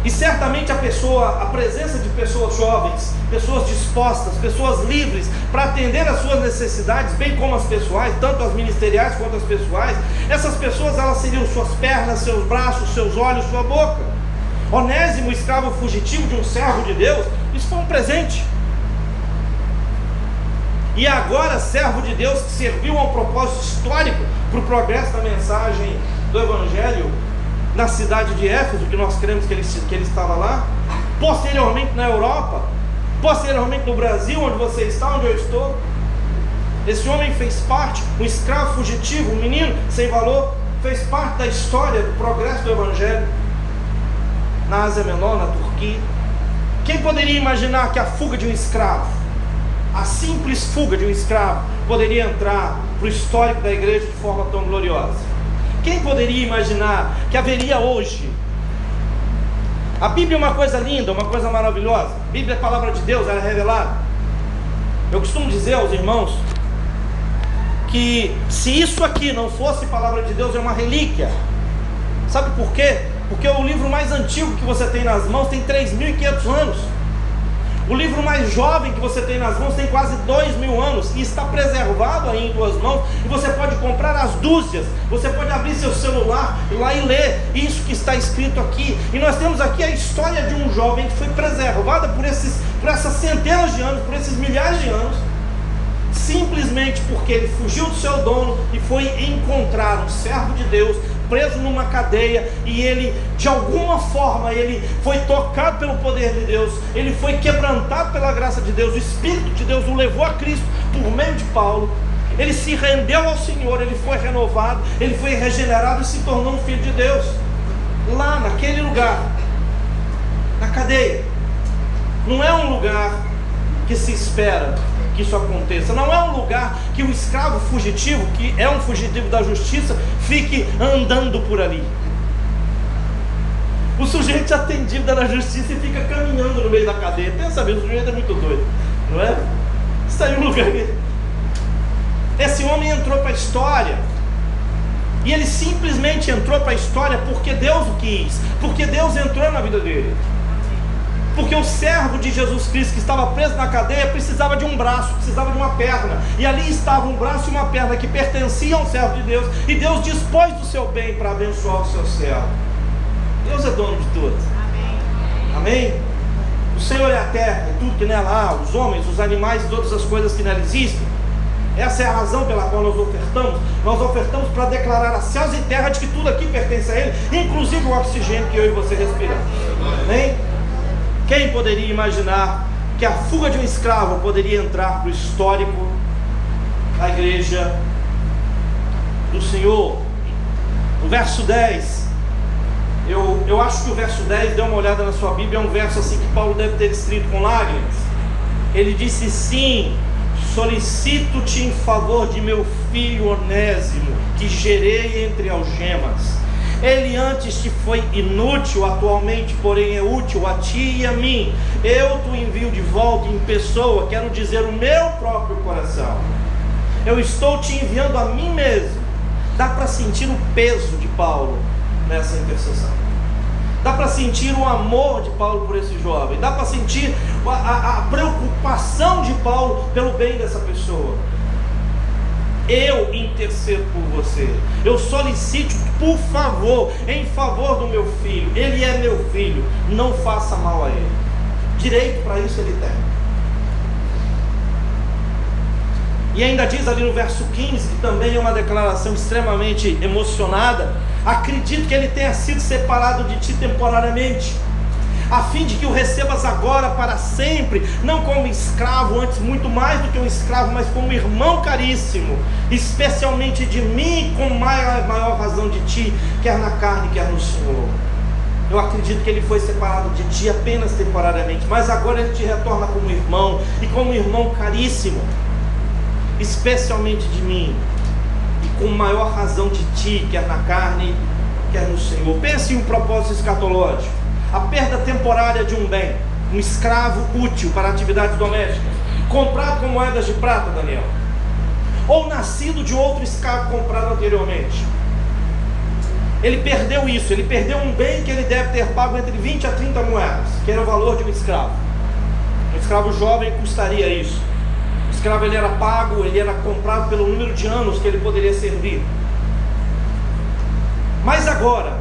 E certamente a pessoa, a presença de pessoas jovens, pessoas dispostas, pessoas livres para atender às suas necessidades, bem como as pessoais, tanto as ministeriais quanto as pessoais, essas pessoas elas seriam suas pernas, seus braços, seus olhos, sua boca. Onésimo, escravo fugitivo de um servo de Deus, isso foi um presente. E agora, servo de Deus que serviu a um propósito histórico para o progresso da mensagem do Evangelho na cidade de Éfeso, que nós cremos que ele, que ele estava lá, posteriormente na Europa, posteriormente no Brasil, onde você está, onde eu estou. Esse homem fez parte, um escravo fugitivo, um menino sem valor, fez parte da história do progresso do Evangelho na Ásia Menor, na Turquia. Quem poderia imaginar que a fuga de um escravo, a simples fuga de um escravo, poderia entrar para o histórico da igreja de forma tão gloriosa? Quem poderia imaginar que haveria hoje? A Bíblia é uma coisa linda, uma coisa maravilhosa. A Bíblia é a palavra de Deus, ela é revelada. Eu costumo dizer aos irmãos que se isso aqui não fosse palavra de Deus, é uma relíquia. Sabe por quê? Porque o livro mais antigo que você tem nas mãos tem 3.500 anos. O livro mais jovem que você tem nas mãos tem quase dois mil anos e está preservado aí em suas mãos. E você pode comprar as dúzias, você pode abrir seu celular lá e ler isso que está escrito aqui. E nós temos aqui a história de um jovem que foi preservada por, esses, por essas centenas de anos, por esses milhares de anos, simplesmente porque ele fugiu do seu dono e foi encontrar um servo de Deus preso numa cadeia e ele, de alguma forma, ele foi tocado pelo poder de Deus, ele foi quebrantado pela graça de Deus, o Espírito de Deus o levou a Cristo por meio de Paulo. Ele se rendeu ao Senhor, ele foi renovado, ele foi regenerado e se tornou um filho de Deus. Lá naquele lugar, na cadeia. Não é um lugar que se espera, que isso aconteça. Não é um lugar que o escravo fugitivo, que é um fugitivo da justiça, fique andando por ali. O sujeito tem dívida na justiça e fica caminhando no meio da cadeia. Pensa mesmo, o sujeito é muito doido, não é? Está em um lugar. Esse homem entrou para a história. E ele simplesmente entrou para a história porque Deus o quis, porque Deus entrou na vida dele. Porque o servo de Jesus Cristo que estava preso na cadeia precisava de um braço, precisava de uma perna. E ali estava um braço e uma perna que pertenciam ao servo de Deus. E Deus dispôs do seu bem para abençoar o seu servo. Deus é dono de tudo. Amém. Amém? O Senhor é a terra e tudo que nela há, os homens, os animais e todas as coisas que nela existem. Essa é a razão pela qual nós ofertamos. Nós ofertamos para declarar a céus e terra de que tudo aqui pertence a Ele, inclusive o oxigênio que eu e você respiramos. Amém? Quem poderia imaginar que a fuga de um escravo poderia entrar para o histórico da igreja do Senhor? No verso 10, eu, eu acho que o verso 10, dê uma olhada na sua Bíblia, é um verso assim que Paulo deve ter escrito com lágrimas. Ele disse: Sim, solicito-te em favor de meu filho Onésimo, que gerei entre algemas ele antes te foi inútil, atualmente, porém, é útil a ti e a mim. Eu te envio de volta em pessoa, quero dizer, o meu próprio coração. Eu estou te enviando a mim mesmo. Dá para sentir o peso de Paulo nessa intercessão. Dá para sentir o amor de Paulo por esse jovem, dá para sentir a, a, a preocupação de Paulo pelo bem dessa pessoa. Eu intercedo por você. Eu solicito, por favor, em favor do meu filho. Ele é meu filho. Não faça mal a ele. Direito para isso ele tem. E ainda diz ali no verso 15, que também é uma declaração extremamente emocionada: acredito que ele tenha sido separado de ti temporariamente, a fim de que o recebas agora para sempre, não como escravo, antes muito mais do que um escravo, mas como irmão caríssimo, especialmente de mim, com maior, maior razão de ti, quer na carne, quer no Senhor. Eu acredito que ele foi separado de ti apenas temporariamente, mas agora ele te retorna como irmão e como irmão caríssimo especialmente de mim, e com maior razão de ti, quer na carne, quer no Senhor. Pense em um propósito escatológico: a perda temporária de um bem, um escravo útil para atividades domésticas, comprado com moedas de prata, Daniel, ou nascido de outro escravo comprado anteriormente. Ele perdeu isso, ele perdeu um bem que ele deve ter pago entre 20 a 30 moedas, que era o valor de um escravo. Um escravo jovem custaria isso escravo ele era pago, ele era comprado pelo número de anos que ele poderia servir. Mas agora,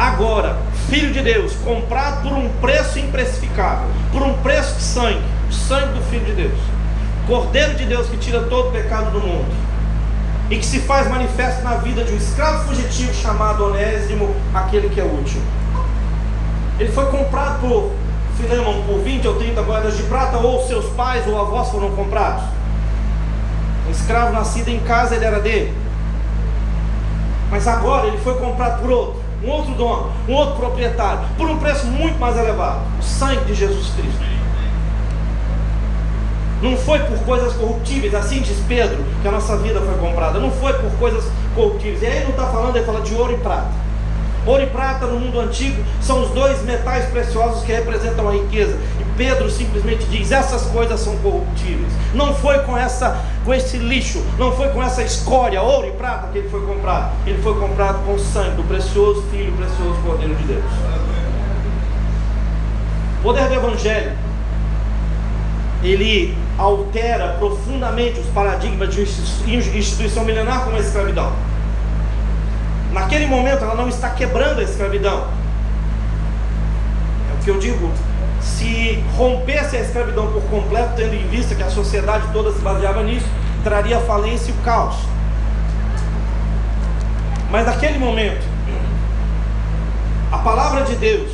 agora, filho de Deus, comprado por um preço imprecificável, por um preço de sangue, o sangue do filho de Deus, Cordeiro de Deus que tira todo o pecado do mundo e que se faz manifesto na vida de um escravo fugitivo chamado Onésimo, aquele que é útil. Ele foi comprado por Filemon por 20 ou 30 moedas de prata, ou seus pais ou avós foram comprados. Um escravo nascido em casa, ele era dele. Mas agora ele foi comprado por outro, um outro dono, um outro proprietário, por um preço muito mais elevado o sangue de Jesus Cristo. Não foi por coisas corruptíveis, assim diz Pedro, que a nossa vida foi comprada. Não foi por coisas corruptíveis. E aí não está falando, ele fala de ouro e prata. Ouro e prata no mundo antigo são os dois metais preciosos que representam a riqueza. E Pedro simplesmente diz: essas coisas são corruptíveis. Não foi com essa com esse lixo, não foi com essa escória, ouro e prata que ele foi comprado. Ele foi comprado com o sangue do precioso filho, precioso Cordeiro de Deus. O poder do evangelho ele altera profundamente os paradigmas de instituição milenar como a escravidão. Naquele momento ela não está quebrando a escravidão. É o que eu digo. Se rompesse a escravidão por completo, tendo em vista que a sociedade toda se baseava nisso, traria falência e o caos. Mas naquele momento, a palavra de Deus,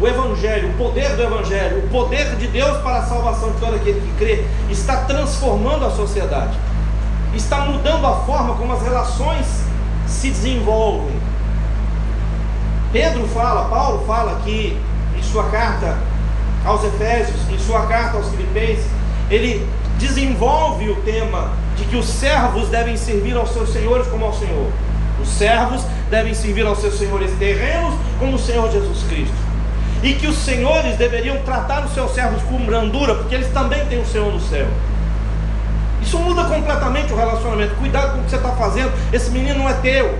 o Evangelho, o poder do Evangelho, o poder de Deus para a salvação de todo aquele que crê, está transformando a sociedade, está mudando a forma como as relações se desenvolvem. Pedro fala, Paulo fala aqui em sua carta aos Efésios, em sua carta aos Filipenses, ele desenvolve o tema de que os servos devem servir aos seus senhores como ao Senhor. Os servos devem servir aos seus senhores terrenos como o Senhor Jesus Cristo. E que os senhores deveriam tratar os seus servos com brandura, porque eles também têm o Senhor no céu. Isso muda completamente o relacionamento. Cuidado com o que você está fazendo. Esse menino não é teu.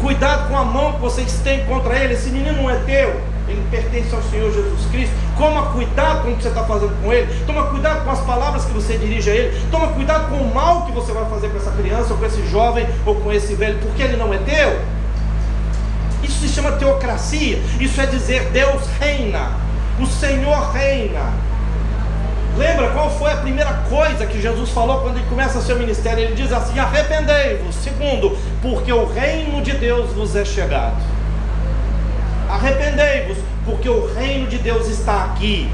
Cuidado com a mão que vocês têm contra ele. Esse menino não é teu. Ele pertence ao Senhor Jesus Cristo. Toma cuidado com o que você está fazendo com ele. Toma cuidado com as palavras que você dirige a ele. Toma cuidado com o mal que você vai fazer com essa criança, ou com esse jovem, ou com esse velho, porque ele não é teu. Isso se chama teocracia. Isso é dizer Deus reina. O Senhor reina. Lembra qual foi a primeira coisa que Jesus falou quando ele começa seu ministério? Ele diz assim: arrependei-vos. Segundo, porque o reino de Deus vos é chegado. Arrependei-vos, porque o reino de Deus está aqui.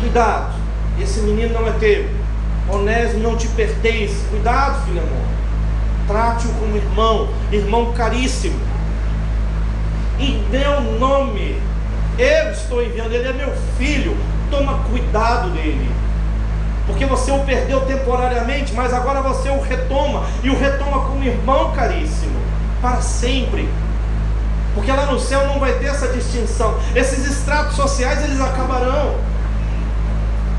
Cuidado, esse menino não é teu. Onésimo não te pertence. Cuidado, filho amor. Trate-o como irmão, irmão caríssimo. Em meu nome, eu estou enviando, ele é meu filho toma cuidado dele. Porque você o perdeu temporariamente, mas agora você o retoma, e o retoma como irmão caríssimo, para sempre. Porque lá no céu não vai ter essa distinção. Esses estratos sociais eles acabarão.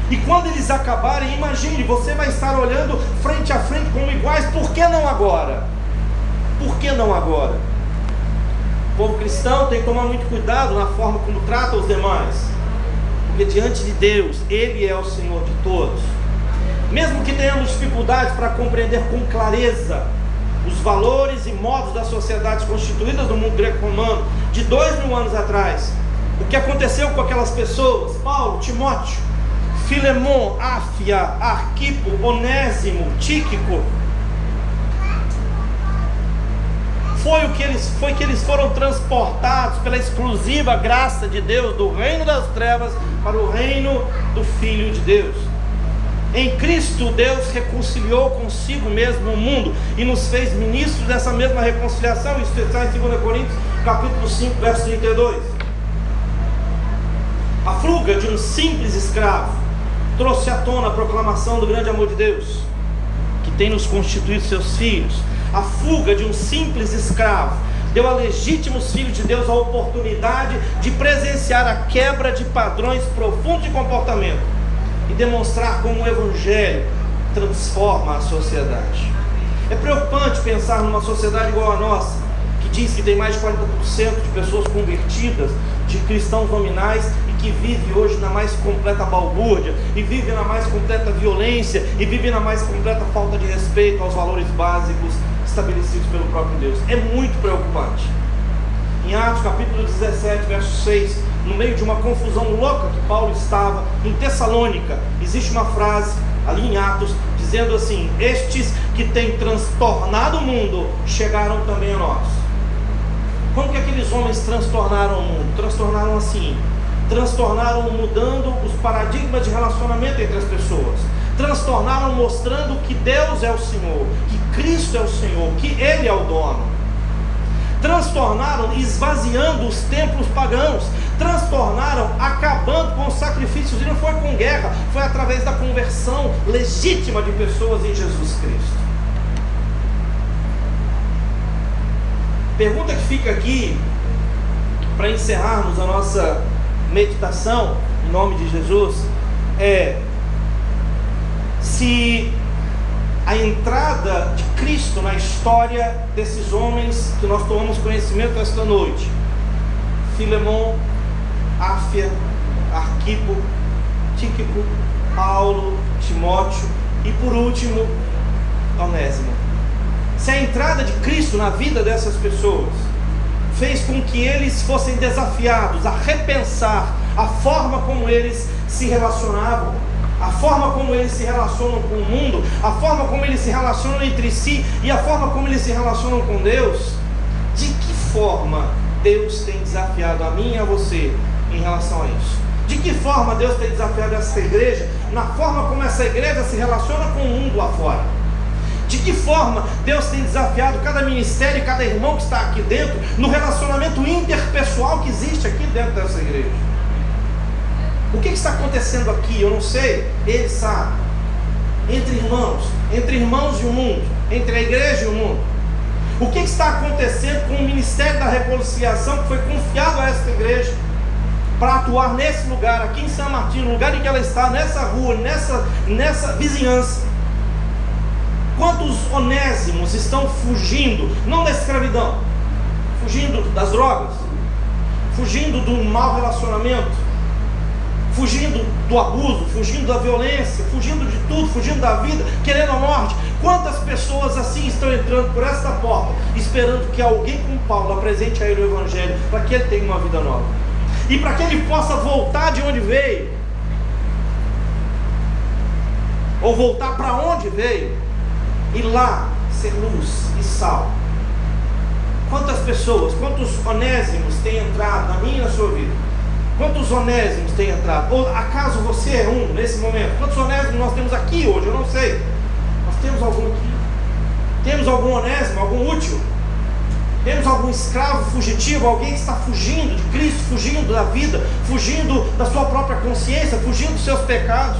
E quando eles acabarem, imagine, você vai estar olhando frente a frente como iguais, por que não agora? Por que não agora? O povo cristão tem que tomar muito cuidado na forma como trata os demais, porque diante de Deus, Ele é o Senhor de todos. Mesmo que tenhamos dificuldades para compreender com clareza os valores e modos das sociedades constituídas no mundo greco-romano de dois mil anos atrás, o que aconteceu com aquelas pessoas, Paulo, Timóteo, Filemon, Áfia, Arquipo, Onésimo, Tíquico, foi o que eles foi que eles foram transportados pela exclusiva graça de Deus do reino das trevas para o reino do filho de Deus. Em Cristo, Deus reconciliou consigo mesmo o mundo e nos fez ministros dessa mesma reconciliação. Isso está em 2 Coríntios, capítulo 5, verso 32. A fuga de um simples escravo trouxe à tona a proclamação do grande amor de Deus, que tem nos constituído seus filhos a fuga de um simples escravo, deu a legítimos filhos de Deus a oportunidade de presenciar a quebra de padrões profundos de comportamento e demonstrar como o Evangelho transforma a sociedade. É preocupante pensar numa sociedade igual a nossa, que diz que tem mais de 40% de pessoas convertidas, de cristãos nominais que vive hoje na mais completa balbúrdia, e vive na mais completa violência, e vive na mais completa falta de respeito aos valores básicos estabelecidos pelo próprio Deus. É muito preocupante. Em Atos capítulo 17, verso 6, no meio de uma confusão louca que Paulo estava em Tessalônica, existe uma frase ali em Atos dizendo assim: Estes que têm transtornado o mundo chegaram também a nós. Como que aqueles homens transtornaram o mundo? Transtornaram assim: transtornaram mudando os paradigmas de relacionamento entre as pessoas transtornaram mostrando que Deus é o Senhor, que Cristo é o Senhor, que Ele é o dono. Transtornaram esvaziando os templos pagãos, transtornaram acabando com os sacrifícios, e não foi com guerra, foi através da conversão legítima de pessoas em Jesus Cristo. Pergunta que fica aqui, para encerrarmos a nossa meditação, em nome de Jesus, é: se a entrada de Cristo na história desses homens que nós tomamos conhecimento esta noite, Filemon, Áfia, Arquipo, Tíquico, Paulo, Timóteo e por último, Onésimo. Se a entrada de Cristo na vida dessas pessoas fez com que eles fossem desafiados a repensar a forma como eles se relacionavam, a forma como eles se relacionam com o mundo, a forma como eles se relacionam entre si e a forma como eles se relacionam com Deus, de que forma Deus tem desafiado a mim e a você em relação a isso? De que forma Deus tem desafiado essa igreja na forma como essa igreja se relaciona com o mundo lá fora? De que forma Deus tem desafiado cada ministério e cada irmão que está aqui dentro no relacionamento interpessoal que existe aqui dentro dessa igreja? O que, está acontecendo aqui? Eu não sei, ele sabe. Entre irmãos, entre irmãos e o mundo, entre a igreja e o mundo. O que, está acontecendo com o ministério da reconciliação que foi confiado a esta igreja para atuar nesse lugar, aqui em São Martinho, no lugar em que ela está, nessa rua, nessa, nessa vizinhança? Quantos onésimos estão fugindo, não da escravidão, fugindo das drogas, fugindo do mau relacionamento, fugindo do abuso, fugindo da violência, fugindo de tudo, fugindo da vida, querendo a morte. Quantas pessoas assim estão entrando por esta porta, esperando que alguém como Paulo apresente a ele o Evangelho, para que ele tenha uma vida nova e para que ele possa voltar de onde veio, ou voltar para onde veio, e lá ser luz e sal. Quantas pessoas, quantos onésimos têm entrado na minha e na sua vida? Quantos onésimos tem entrado? Ou acaso você é um nesse momento? Quantos onésimos nós temos aqui hoje? Eu não sei. Nós temos algum aqui? Temos algum onésimo, algum útil? Temos algum escravo fugitivo, alguém que está fugindo de Cristo, fugindo da vida, fugindo da sua própria consciência, fugindo dos seus pecados?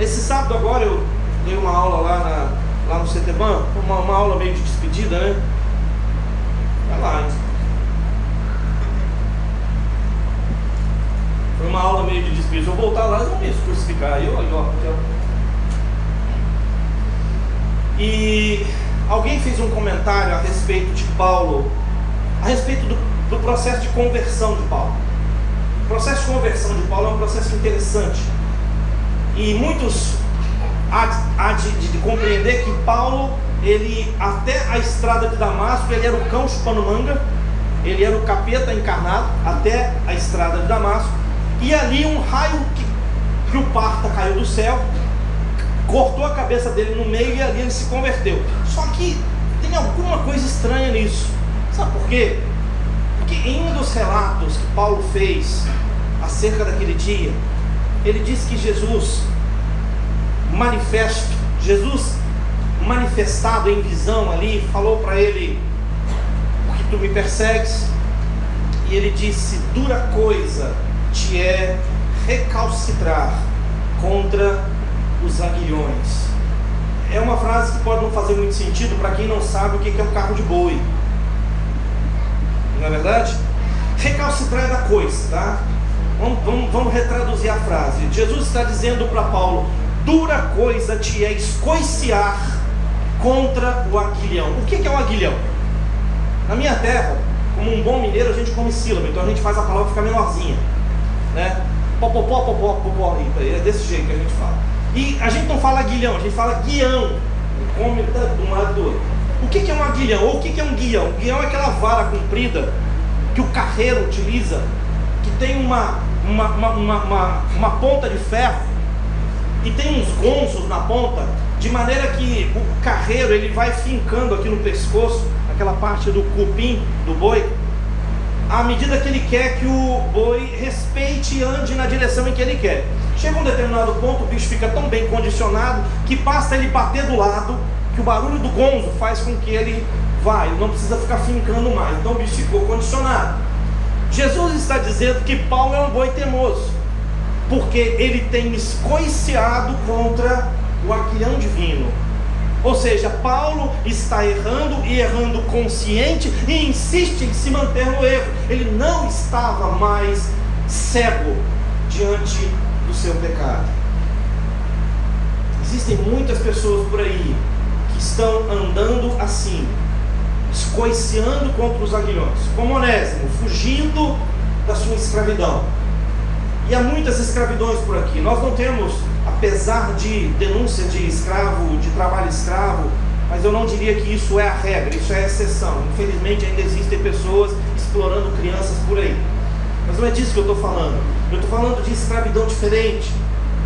Esse sábado agora eu dei uma aula lá, na, lá no CTBAN, uma, uma aula meio de despedida, né? Vai lá, hein? Foi uma aula meio de. Se eu voltar lá, eles vão me crucificar. Ó, ó. E alguém comentário a respeito de Paulo, a respeito do, do processo de conversão de Paulo. O processo de conversão de Paulo é um processo interessante. E muitos há, há de, de, de, compreender que Paulo, ele até a estrada de Damasco, ele era o cão chupando manga, ele era o capeta encarnado até a estrada de Damasco, e ali um raio que, que o parta caiu do céu, cortou a cabeça dele no meio e ali ele se converteu. Só que tem alguma coisa estranha nisso. Sabe por quê? Porque em um dos relatos que Paulo fez acerca daquele dia, ele disse que Jesus manifesto, Jesus manifestado em visão ali, falou para ele: Porque tu me persegues? E ele disse: Dura coisa te é recalcitrar contra os aguilhões. É uma frase que pode não fazer muito sentido para quem não sabe o que é um carro de boi. Não é verdade? Recalcitrar é da coisa, tá? Vamos, vamos, vamos retraduzir a frase. Jesus está dizendo para Paulo: dura coisa te é escoiciar contra o aguilhão. O que é o aguilhão? Na minha terra, como um bom mineiro, a gente come sílaba, então a gente faz a palavra ficar menorzinha. Né? Popopó, popó, popó, é desse jeito que a gente fala. E a gente não fala aguilhão, a gente fala guião. Come de um lado do outro. O que é um aguilhão? Ou o que é um guião? Guião é aquela vara comprida que o carreiro utiliza, que tem uma, uma, uma, uma, uma ponta de ferro e tem uns gonzos na ponta, de maneira que o carreiro ele vai fincando aqui no pescoço, aquela parte do cupim do boi, à medida que ele quer que o boi respeite e ande na direção em que ele quer. Chega um determinado ponto, o bicho fica tão bem condicionado que basta ele bater do lado, que o barulho do gonzo faz com que ele vá, ele não precisa ficar fincando mais. Então o bicho ficou condicionado. Jesus está dizendo que Paulo é um boi teimoso, porque ele tem escoiciado contra o aguilhão divino. Ou seja, Paulo está errando e errando consciente e insiste em se manter no erro. Ele não estava mais cego diante do seu pecado. Existem muitas pessoas por aí que estão andando assim, escoiciando contra os aguilhões, como Onésimo, fugindo da sua escravidão. E há muitas escravidões por aqui. Nós não temos, apesar de denúncia de escravo, de trabalho escravo, mas eu não diria que isso é a regra, isso é a exceção. Infelizmente ainda existem pessoas explorando crianças por aí. Mas não é disso que eu estou falando. Eu estou falando de escravidão diferente.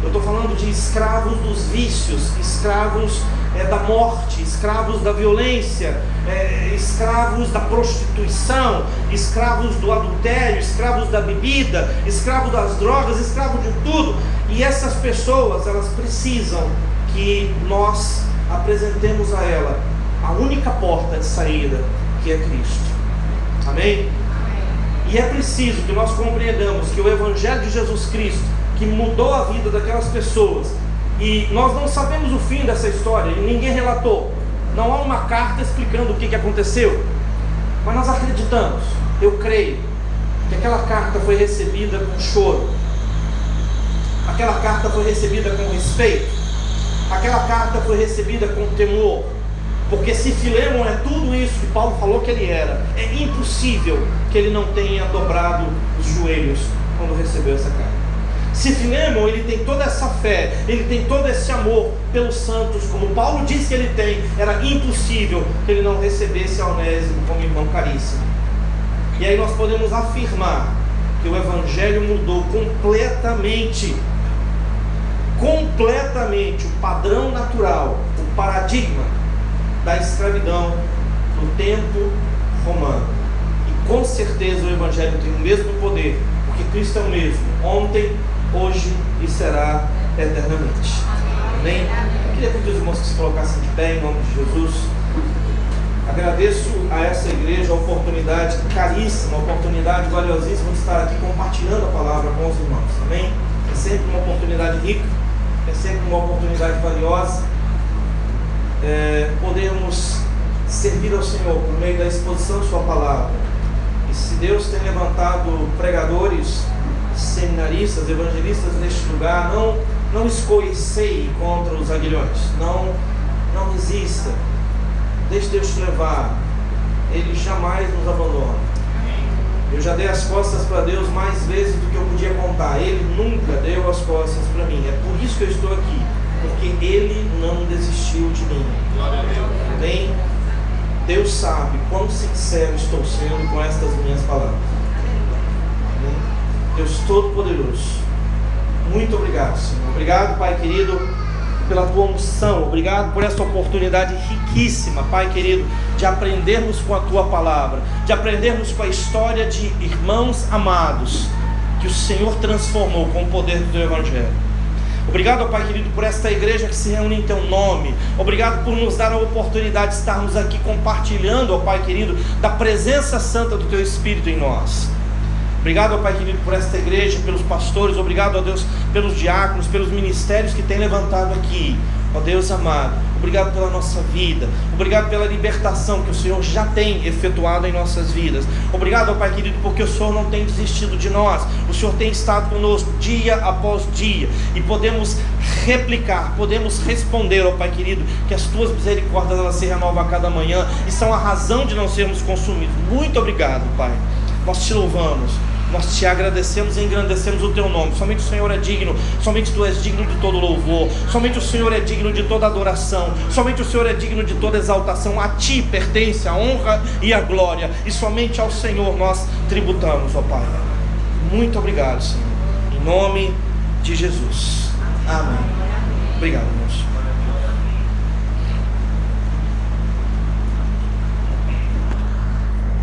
Eu estou falando de escravos dos vícios, escravos é, da morte, escravos da violência, é, escravos da prostituição, escravos do adultério, escravos da bebida, escravos das drogas, escravos de tudo. E essas pessoas, elas precisam que nós apresentemos a ela a única porta de saída, que é Cristo. Amém? E é preciso que nós compreendamos que o Evangelho de Jesus Cristo, que mudou a vida daquelas pessoas, e nós não sabemos o fim dessa história, e ninguém relatou. Não há uma carta explicando o que, aconteceu, mas nós acreditamos, eu creio, que aquela carta foi recebida com choro, aquela carta foi recebida com respeito, aquela carta foi recebida com temor, porque se Filemon é tudo isso que Paulo falou que ele era, é impossível que ele não tenha dobrado os joelhos quando recebeu essa carta. Se Filemon ele tem toda essa fé, ele tem todo esse amor pelos santos, como Paulo disse que ele tem, era impossível que ele não recebesse a Onésimo como irmão caríssimo. E aí nós podemos afirmar que o Evangelho mudou completamente, completamente o padrão natural, o paradigma da escravidão no tempo romano. E com certeza o Evangelho tem o mesmo poder, porque Cristo é o mesmo, ontem, hoje e será eternamente. Amém? Eu queria pedir os irmãos que se colocassem de pé em nome de Jesus. Agradeço a essa igreja a oportunidade caríssima, a oportunidade valiosíssima de estar aqui compartilhando a palavra com os irmãos. Amém? É sempre uma oportunidade rica, é sempre uma oportunidade valiosa é, podemos servir ao Senhor por meio da exposição de Sua palavra. E se Deus tem levantado pregadores, seminaristas, evangelistas neste lugar, não, não escoiceie contra os aguilhões, não, não resista. Deixe Deus te levar. Ele jamais nos abandona. Eu já dei as costas para Deus mais vezes do que eu podia contar. Ele nunca deu as costas para mim. É por isso que eu estou aqui. Porque Ele não desistiu de mim. Amém? Deus sabe quão sincero estou sendo com estas minhas palavras. Amém? Deus Todo-Poderoso. Muito obrigado, Senhor. Obrigado, Pai querido, pela tua unção. Obrigado por essa oportunidade riquíssima, Pai querido, de aprendermos com a tua palavra, de aprendermos com a história de irmãos amados que o Senhor transformou com o poder do teu Evangelho. Obrigado, Pai querido, por esta igreja que se reúne em Teu nome. Obrigado por nos dar a oportunidade de estarmos aqui compartilhando, ó Pai querido, da presença santa do Teu Espírito em nós. Obrigado, Pai querido, por esta igreja, pelos pastores. Obrigado, ó Deus, pelos diáconos, pelos ministérios que tem levantado aqui. Ó Deus amado, obrigado pela nossa vida, obrigado pela libertação que o Senhor já tem efetuado em nossas vidas. Obrigado, ó Pai querido, porque o Senhor não tem desistido de nós, o Senhor tem estado conosco dia após dia e podemos replicar, podemos responder, ó Pai querido, que as tuas misericórdias elas se renovam a cada manhã e são a razão de não sermos consumidos. Muito obrigado, Pai. Nós te louvamos. Nós te agradecemos e engrandecemos o teu nome. Somente o Senhor é digno, somente tu és digno de todo louvor, somente o Senhor é digno de toda adoração, somente o Senhor é digno de toda exaltação. A ti pertence a honra e a glória, e somente ao Senhor nós tributamos, ó Pai. Muito obrigado, Senhor. Em nome de Jesus. Amém. Obrigado, irmãos.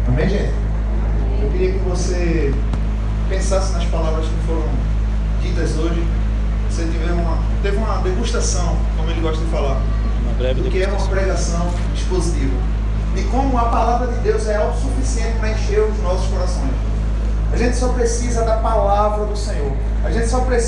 Amém, gente? Eu queria que você pensasse nas palavras que foram ditas hoje. Você tiver uma, teve uma degustação, como ele gosta de falar, Uma breve do que é uma pregação expositiva. De como a palavra de Deus é autossuficiente para encher os nossos corações. A gente só precisa da palavra do Senhor. A gente só precisa